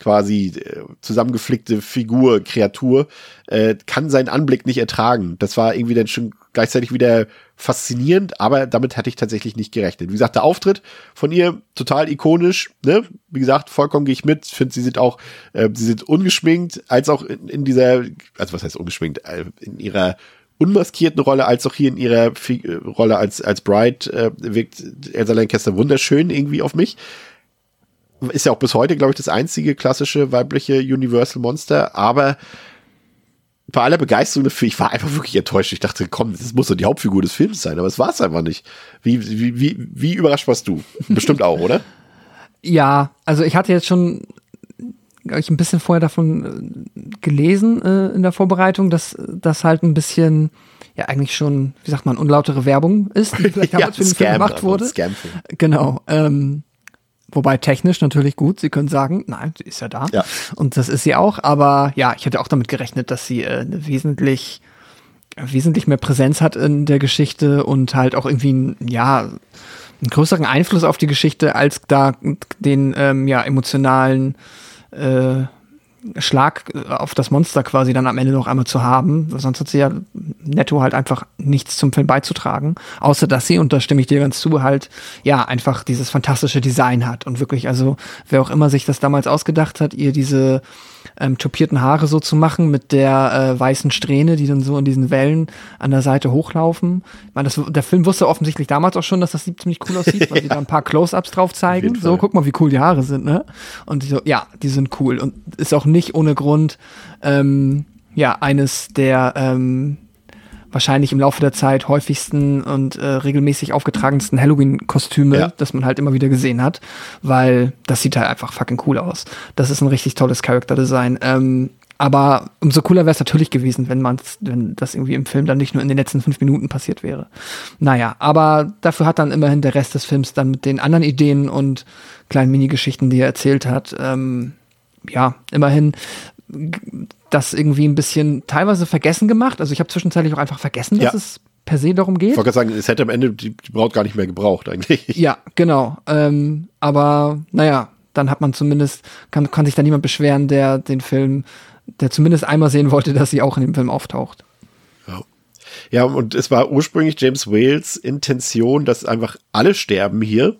quasi äh, zusammengeflickte Figur, Kreatur, äh, kann seinen Anblick nicht ertragen. Das war irgendwie dann schon gleichzeitig wieder faszinierend, aber damit hatte ich tatsächlich nicht gerechnet. Wie gesagt, der Auftritt von ihr total ikonisch, ne? Wie gesagt, vollkommen gehe ich mit. Finde, sie sieht auch, äh, sie sieht ungeschminkt, als auch in, in dieser, also was heißt ungeschminkt, äh, in ihrer unmaskierten Rolle, als auch hier in ihrer F äh, Rolle als, als Bride äh, wirkt Elsa Lancaster wunderschön irgendwie auf mich ist ja auch bis heute, glaube ich, das einzige klassische weibliche Universal Monster, aber bei aller Begeisterung dafür, ich war einfach wirklich enttäuscht. Ich dachte, komm, das muss doch die Hauptfigur des Films sein, aber es war es einfach nicht. Wie, wie, wie, wie überrascht warst du? Bestimmt auch, oder? Ja, also ich hatte jetzt schon ich ein bisschen vorher davon äh, gelesen äh, in der Vorbereitung, dass das halt ein bisschen ja eigentlich schon, wie sagt man, unlautere Werbung ist, die vielleicht damals ja, für den Film gemacht wurde. Genau. Ähm, Wobei technisch natürlich gut, sie können sagen, nein, sie ist ja da. Ja. Und das ist sie auch, aber ja, ich hätte auch damit gerechnet, dass sie äh, wesentlich, wesentlich mehr Präsenz hat in der Geschichte und halt auch irgendwie, ja, einen größeren Einfluss auf die Geschichte, als da den ähm, ja, emotionalen äh, Schlag äh, auf das Monster quasi dann am Ende noch einmal zu haben. Sonst hat sie ja netto halt einfach nichts zum Film beizutragen. Außer dass sie, und da stimme ich dir ganz zu, halt ja einfach dieses fantastische Design hat. Und wirklich, also wer auch immer sich das damals ausgedacht hat, ihr diese ähm, topierten Haare so zu machen mit der äh, weißen Strähne, die dann so in diesen Wellen an der Seite hochlaufen. Ich meine, das, der Film wusste offensichtlich damals auch schon, dass das ziemlich cool aussieht, weil sie da ein paar Close-Ups drauf zeigen. So, guck mal, wie cool die Haare sind, ne? Und die so, ja, die sind cool. Und ist auch nicht ohne Grund ähm, ja eines der ähm, wahrscheinlich im Laufe der Zeit häufigsten und äh, regelmäßig aufgetragensten Halloween-Kostüme, ja. das man halt immer wieder gesehen hat, weil das sieht halt einfach fucking cool aus. Das ist ein richtig tolles Charakterdesign. Ähm, aber umso cooler wäre es natürlich gewesen, wenn man wenn das irgendwie im Film dann nicht nur in den letzten fünf Minuten passiert wäre. Naja, aber dafür hat dann immerhin der Rest des Films dann mit den anderen Ideen und kleinen Minigeschichten, die er erzählt hat, ähm, ja, immerhin das irgendwie ein bisschen teilweise vergessen gemacht. Also ich habe zwischenzeitlich auch einfach vergessen, dass ja. es per se darum geht. Ich wollte sagen, es hätte am Ende die, die Braut gar nicht mehr gebraucht eigentlich. Ja, genau. Ähm, aber naja, dann hat man zumindest, kann, kann sich da niemand beschweren, der den Film, der zumindest einmal sehen wollte, dass sie auch in dem Film auftaucht. Ja. Ja, und es war ursprünglich James Wales Intention, dass einfach alle sterben hier.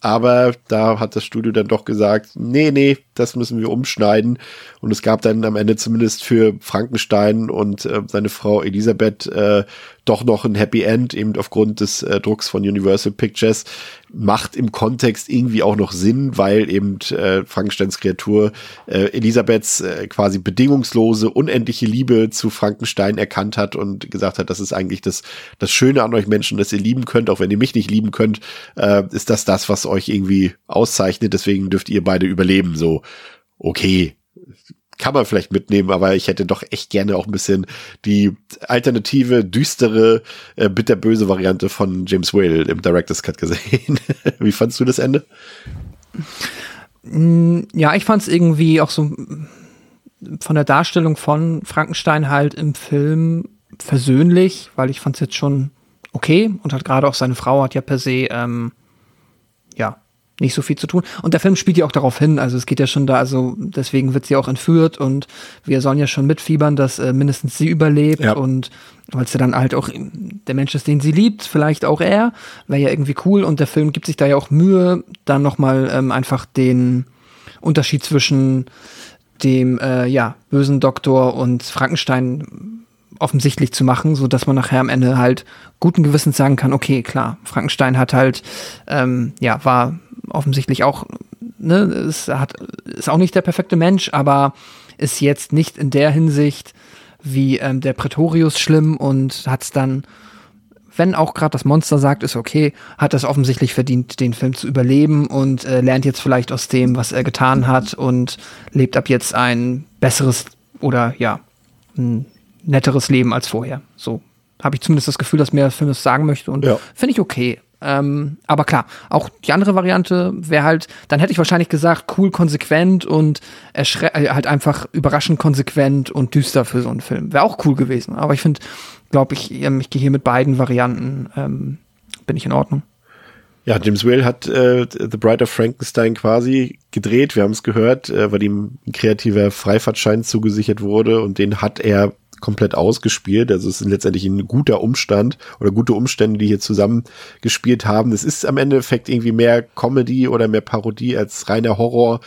Aber da hat das Studio dann doch gesagt, nee, nee, das müssen wir umschneiden. Und es gab dann am Ende zumindest für Frankenstein und äh, seine Frau Elisabeth äh, doch noch ein Happy End, eben aufgrund des äh, Drucks von Universal Pictures. Macht im Kontext irgendwie auch noch Sinn, weil eben äh, Frankensteins Kreatur äh, Elisabeths äh, quasi bedingungslose, unendliche Liebe zu Frankenstein erkannt hat und gesagt hat, das ist eigentlich das, das Schöne an euch Menschen, dass ihr lieben könnt, auch wenn ihr mich nicht lieben könnt, äh, ist das das, was euch irgendwie auszeichnet. Deswegen dürft ihr beide überleben, so okay, kann man vielleicht mitnehmen, aber ich hätte doch echt gerne auch ein bisschen die alternative, düstere, äh, bitterböse Variante von James Whale im Director's Cut gesehen. Wie fandst du das Ende? Mm, ja, ich fand es irgendwie auch so von der Darstellung von Frankenstein halt im Film versöhnlich, weil ich fand es jetzt schon okay und hat gerade auch seine Frau hat ja per se ähm, nicht so viel zu tun. Und der Film spielt ja auch darauf hin, also es geht ja schon da, also deswegen wird sie auch entführt und wir sollen ja schon mitfiebern, dass äh, mindestens sie überlebt ja. und weil es ja dann halt auch der Mensch ist, den sie liebt, vielleicht auch er, wäre ja irgendwie cool und der Film gibt sich da ja auch Mühe, dann nochmal ähm, einfach den Unterschied zwischen dem äh, ja bösen Doktor und Frankenstein offensichtlich zu machen, so dass man nachher am Ende halt guten Gewissens sagen kann, okay, klar, Frankenstein hat halt, ähm, ja, war offensichtlich auch, ne, es hat, ist auch nicht der perfekte Mensch, aber ist jetzt nicht in der Hinsicht wie ähm, der Prätorius schlimm und hat es dann, wenn auch gerade das Monster sagt, ist okay, hat es offensichtlich verdient, den Film zu überleben und äh, lernt jetzt vielleicht aus dem, was er getan hat und lebt ab jetzt ein besseres oder ja, ein netteres Leben als vorher. So habe ich zumindest das Gefühl, dass mir der Film das sagen möchte und ja. finde ich okay. Ähm, aber klar, auch die andere Variante wäre halt, dann hätte ich wahrscheinlich gesagt, cool, konsequent und äh, halt einfach überraschend konsequent und düster für so einen Film. Wäre auch cool gewesen. Aber ich finde, glaube ich, ich gehe hier mit beiden Varianten, ähm, bin ich in Ordnung. Ja, James Whale hat äh, The Bride of Frankenstein quasi gedreht. Wir haben es gehört, äh, weil ihm ein kreativer Freifahrtschein zugesichert wurde und den hat er komplett ausgespielt. Also es ist letztendlich ein guter Umstand oder gute Umstände, die hier zusammen gespielt haben. Es ist am Endeffekt irgendwie mehr Comedy oder mehr Parodie als reiner Horror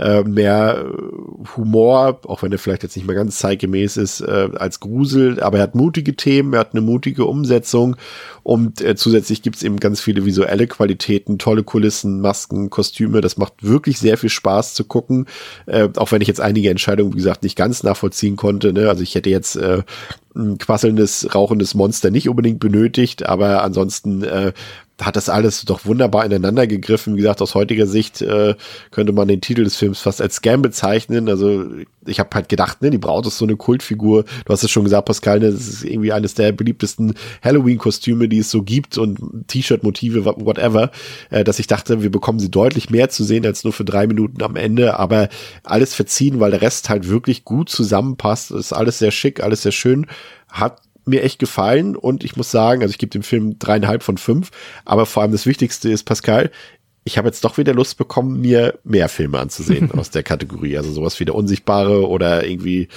äh, mehr äh, Humor, auch wenn er vielleicht jetzt nicht mehr ganz zeitgemäß ist, äh, als Grusel, aber er hat mutige Themen, er hat eine mutige Umsetzung. Und äh, zusätzlich gibt's eben ganz viele visuelle Qualitäten, tolle Kulissen, Masken, Kostüme, das macht wirklich sehr viel Spaß zu gucken, äh, auch wenn ich jetzt einige Entscheidungen, wie gesagt, nicht ganz nachvollziehen konnte, ne? also ich hätte jetzt äh, ein quasselndes, rauchendes Monster nicht unbedingt benötigt, aber ansonsten äh, hat das alles doch wunderbar ineinander gegriffen. Wie gesagt, aus heutiger Sicht äh, könnte man den Titel des Films fast als Scam bezeichnen. Also ich habe halt gedacht, ne, die Braut ist so eine Kultfigur. Du hast es schon gesagt, Pascal, ne, das ist irgendwie eines der beliebtesten Halloween-Kostüme, die es so gibt und T-Shirt-Motive, whatever, äh, dass ich dachte, wir bekommen sie deutlich mehr zu sehen als nur für drei Minuten am Ende. Aber alles verziehen, weil der Rest halt wirklich gut zusammenpasst. ist alles sehr schick, alles sehr schön. Hat mir echt gefallen und ich muss sagen, also ich gebe dem Film dreieinhalb von fünf, aber vor allem das Wichtigste ist, Pascal, ich habe jetzt doch wieder Lust bekommen, mir mehr Filme anzusehen aus der Kategorie. Also sowas wie der Unsichtbare oder irgendwie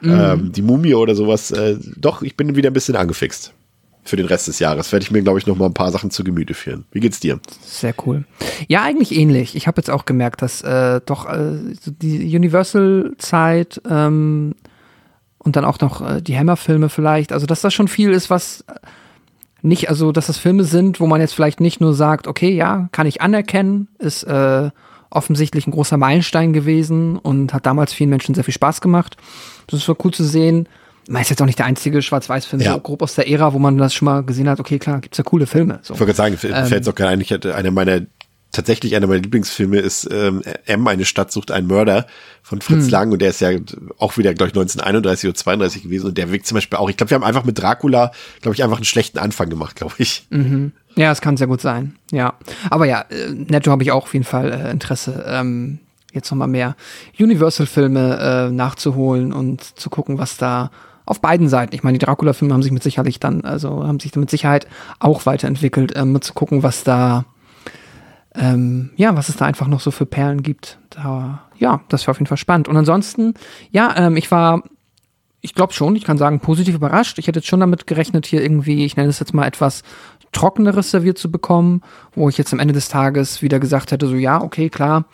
mm. ähm, die Mumie oder sowas. Äh, doch, ich bin wieder ein bisschen angefixt. Für den Rest des Jahres werde ich mir, glaube ich, noch mal ein paar Sachen zu Gemüte führen. Wie geht's dir? Sehr cool. Ja, eigentlich ähnlich. Ich habe jetzt auch gemerkt, dass äh, doch äh, die Universal-Zeit ähm, und dann auch noch äh, die Hammer-Filme vielleicht. Also, dass das schon viel ist, was nicht, also, dass das Filme sind, wo man jetzt vielleicht nicht nur sagt, okay, ja, kann ich anerkennen, ist äh, offensichtlich ein großer Meilenstein gewesen und hat damals vielen Menschen sehr viel Spaß gemacht. Das ist so cool zu sehen. Man ist jetzt auch nicht der einzige Schwarz-Weiß-Film, ja. so grob aus der Ära, wo man das schon mal gesehen hat, okay, klar, gibt's ja coole Filme. So. Ich wollte gerade sagen, ähm, fällt es auch gerade ein, ich hatte eine meiner tatsächlich einer meiner Lieblingsfilme ist ähm, M, eine Stadt sucht einen Mörder von Fritz hm. Lang und der ist ja auch wieder, glaube ich, 1931 oder 32 gewesen und der wirkt zum Beispiel auch, ich glaube, wir haben einfach mit Dracula, glaube ich, einfach einen schlechten Anfang gemacht, glaube ich. Mhm. Ja, es kann sehr gut sein, ja. Aber ja, äh, netto habe ich auch auf jeden Fall äh, Interesse, ähm, jetzt nochmal mehr Universal-Filme äh, nachzuholen und zu gucken, was da auf beiden Seiten. Ich meine, die Dracula-Filme haben sich mit Sicherheit dann, also haben sich mit Sicherheit auch weiterentwickelt, ähm, zu gucken, was da ähm, ja, was es da einfach noch so für Perlen gibt. Da, ja, das war auf jeden Fall spannend. Und ansonsten, ja, ähm, ich war ich glaube schon, ich kann sagen, positiv überrascht. Ich hätte jetzt schon damit gerechnet, hier irgendwie, ich nenne es jetzt mal etwas trockeneres serviert zu bekommen, wo ich jetzt am Ende des Tages wieder gesagt hätte, so ja, okay, klar,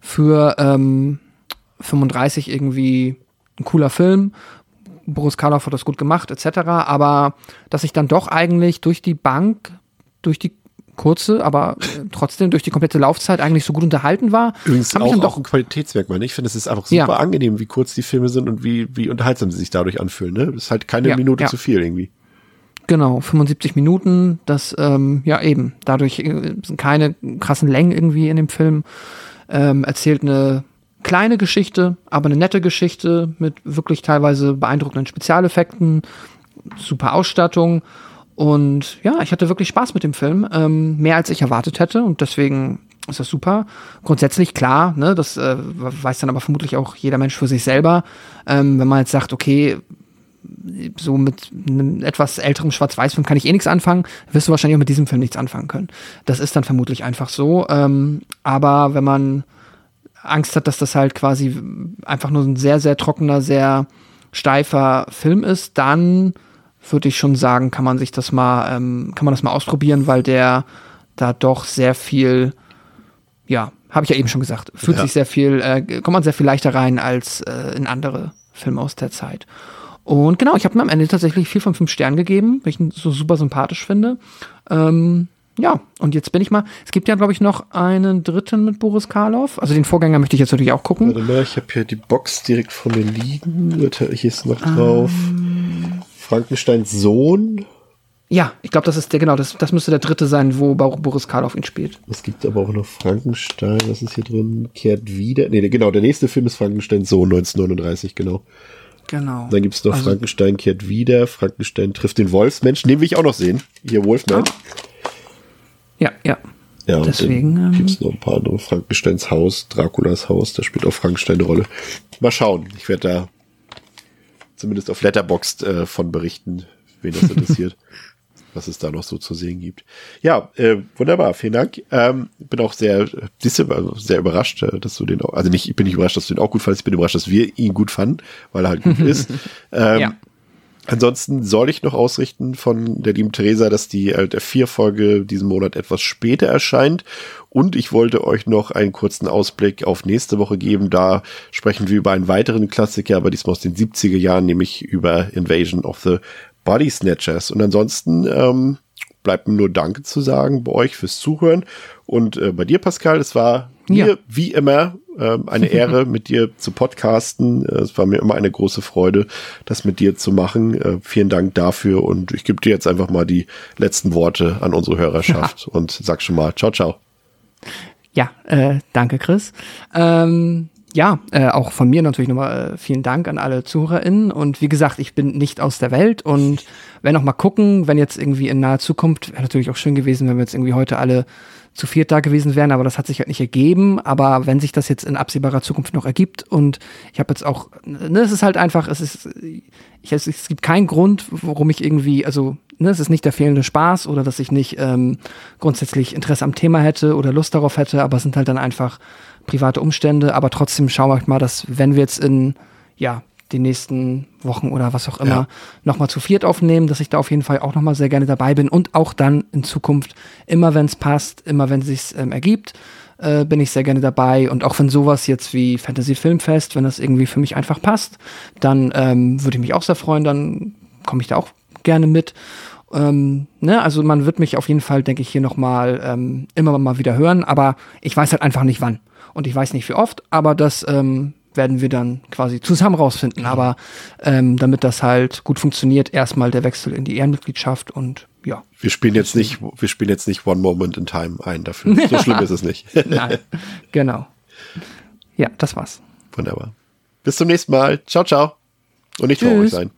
für ähm, 35 irgendwie ein cooler Film. Boris Karloff hat das gut gemacht, etc. Aber dass ich dann doch eigentlich durch die Bank, durch die kurze, aber äh, trotzdem durch die komplette Laufzeit eigentlich so gut unterhalten war. Übrigens auch, auch ein Qualitätsmerkmal. Ne? Ich finde, es ist einfach super ja. angenehm, wie kurz die Filme sind und wie, wie unterhaltsam sie sich dadurch anfühlen. Ne? Das ist halt keine ja, Minute ja. zu viel irgendwie. Genau, 75 Minuten, das, ähm, ja eben, dadurch äh, sind keine krassen Längen irgendwie in dem Film. Ähm, erzählt eine kleine Geschichte, aber eine nette Geschichte mit wirklich teilweise beeindruckenden Spezialeffekten, super Ausstattung. Und ja, ich hatte wirklich Spaß mit dem Film, ähm, mehr als ich erwartet hätte und deswegen ist das super. Grundsätzlich klar, ne, das äh, weiß dann aber vermutlich auch jeder Mensch für sich selber. Ähm, wenn man jetzt sagt, okay, so mit einem etwas älteren Schwarz-Weiß-Film kann ich eh nichts anfangen, wirst du wahrscheinlich auch mit diesem Film nichts anfangen können. Das ist dann vermutlich einfach so. Ähm, aber wenn man Angst hat, dass das halt quasi einfach nur ein sehr, sehr trockener, sehr steifer Film ist, dann würde ich schon sagen, kann man sich das mal, ähm, kann man das mal ausprobieren, weil der da doch sehr viel, ja, habe ich ja eben schon gesagt, fühlt ja. sich sehr viel, äh, kommt man sehr viel leichter rein als äh, in andere Filme aus der Zeit. Und genau, ich habe mir am Ende tatsächlich vier von fünf Sternen gegeben, weil ich ihn so super sympathisch finde. Ähm, ja, und jetzt bin ich mal. Es gibt ja, glaube ich, noch einen dritten mit Boris Karloff. Also den Vorgänger möchte ich jetzt natürlich auch gucken. Warte mal, ich habe hier die Box direkt vor mir liegen. Hier ist noch drauf. Ähm, Frankensteins Sohn. Ja, ich glaube, das ist der, genau, das, das müsste der dritte sein, wo Boris Karloff ihn spielt. Es gibt aber auch noch Frankenstein, was ist hier drin? Kehrt wieder. Nee, genau, der nächste Film ist Frankensteins Sohn 1939, genau. Genau. Dann gibt es noch also, Frankenstein kehrt wieder, Frankenstein trifft den Wolfsmensch, den will ich auch noch sehen. Hier Wolfman. Ja, ja. Ja, Deswegen ähm, gibt es noch ein paar andere. Frankensteins Haus, Draculas Haus, da spielt auch Frankenstein eine Rolle. Mal schauen. Ich werde da zumindest auf Letterboxd äh, von berichten, wen das interessiert. was es da noch so zu sehen gibt. Ja, äh, wunderbar, vielen Dank. Ähm, bin auch sehr, also sehr überrascht, äh, dass du den auch, also nicht, ich bin nicht überrascht, dass du den auch gut fandest, ich bin überrascht, dass wir ihn gut fanden, weil er halt gut ist. Ähm, ja. Ansonsten soll ich noch ausrichten von der lieben Theresa, dass die äh, vier Folge diesen Monat etwas später erscheint. Und ich wollte euch noch einen kurzen Ausblick auf nächste Woche geben. Da sprechen wir über einen weiteren Klassiker, aber diesmal aus den 70er Jahren, nämlich über Invasion of the Body Snatchers. Und ansonsten ähm, bleibt mir nur Danke zu sagen bei euch fürs Zuhören. Und äh, bei dir, Pascal, es war mir ja. wie immer eine Ehre, mit dir zu podcasten. Äh, es war mir immer eine große Freude, das mit dir zu machen. Äh, vielen Dank dafür. Und ich gebe dir jetzt einfach mal die letzten Worte an unsere Hörerschaft ja. und sag schon mal ciao, ciao. Ja, äh, danke, Chris. Ähm ja, äh, auch von mir natürlich nochmal äh, vielen Dank an alle ZuhörerInnen. Und wie gesagt, ich bin nicht aus der Welt und wenn noch mal gucken, wenn jetzt irgendwie in naher Zukunft, wäre natürlich auch schön gewesen, wenn wir jetzt irgendwie heute alle zu viert da gewesen wären, aber das hat sich halt nicht ergeben. Aber wenn sich das jetzt in absehbarer Zukunft noch ergibt und ich habe jetzt auch, ne, es ist halt einfach, es ist, ich, es, es gibt keinen Grund, warum ich irgendwie, also ne, es ist nicht der fehlende Spaß oder dass ich nicht ähm, grundsätzlich Interesse am Thema hätte oder Lust darauf hätte, aber es sind halt dann einfach private Umstände, aber trotzdem schauen wir mal, dass wenn wir jetzt in ja die nächsten Wochen oder was auch immer ja. nochmal zu viert aufnehmen, dass ich da auf jeden Fall auch nochmal sehr gerne dabei bin und auch dann in Zukunft immer wenn es passt, immer wenn es sich ähm, ergibt, äh, bin ich sehr gerne dabei und auch wenn sowas jetzt wie Fantasy Filmfest, wenn das irgendwie für mich einfach passt, dann ähm, würde ich mich auch sehr freuen, dann komme ich da auch gerne mit. Ähm, ne, also man wird mich auf jeden Fall, denke ich, hier nochmal ähm, immer mal wieder hören, aber ich weiß halt einfach nicht wann. Und ich weiß nicht wie oft, aber das ähm, werden wir dann quasi zusammen rausfinden. Mhm. Aber ähm, damit das halt gut funktioniert, erstmal der Wechsel in die Ehrenmitgliedschaft und ja. Wir spielen jetzt nicht, wir spielen jetzt nicht One Moment in Time ein dafür. So schlimm ist es nicht. Nein, genau. Ja, das war's. Wunderbar. Bis zum nächsten Mal. Ciao, ciao. Und nicht traurig sein.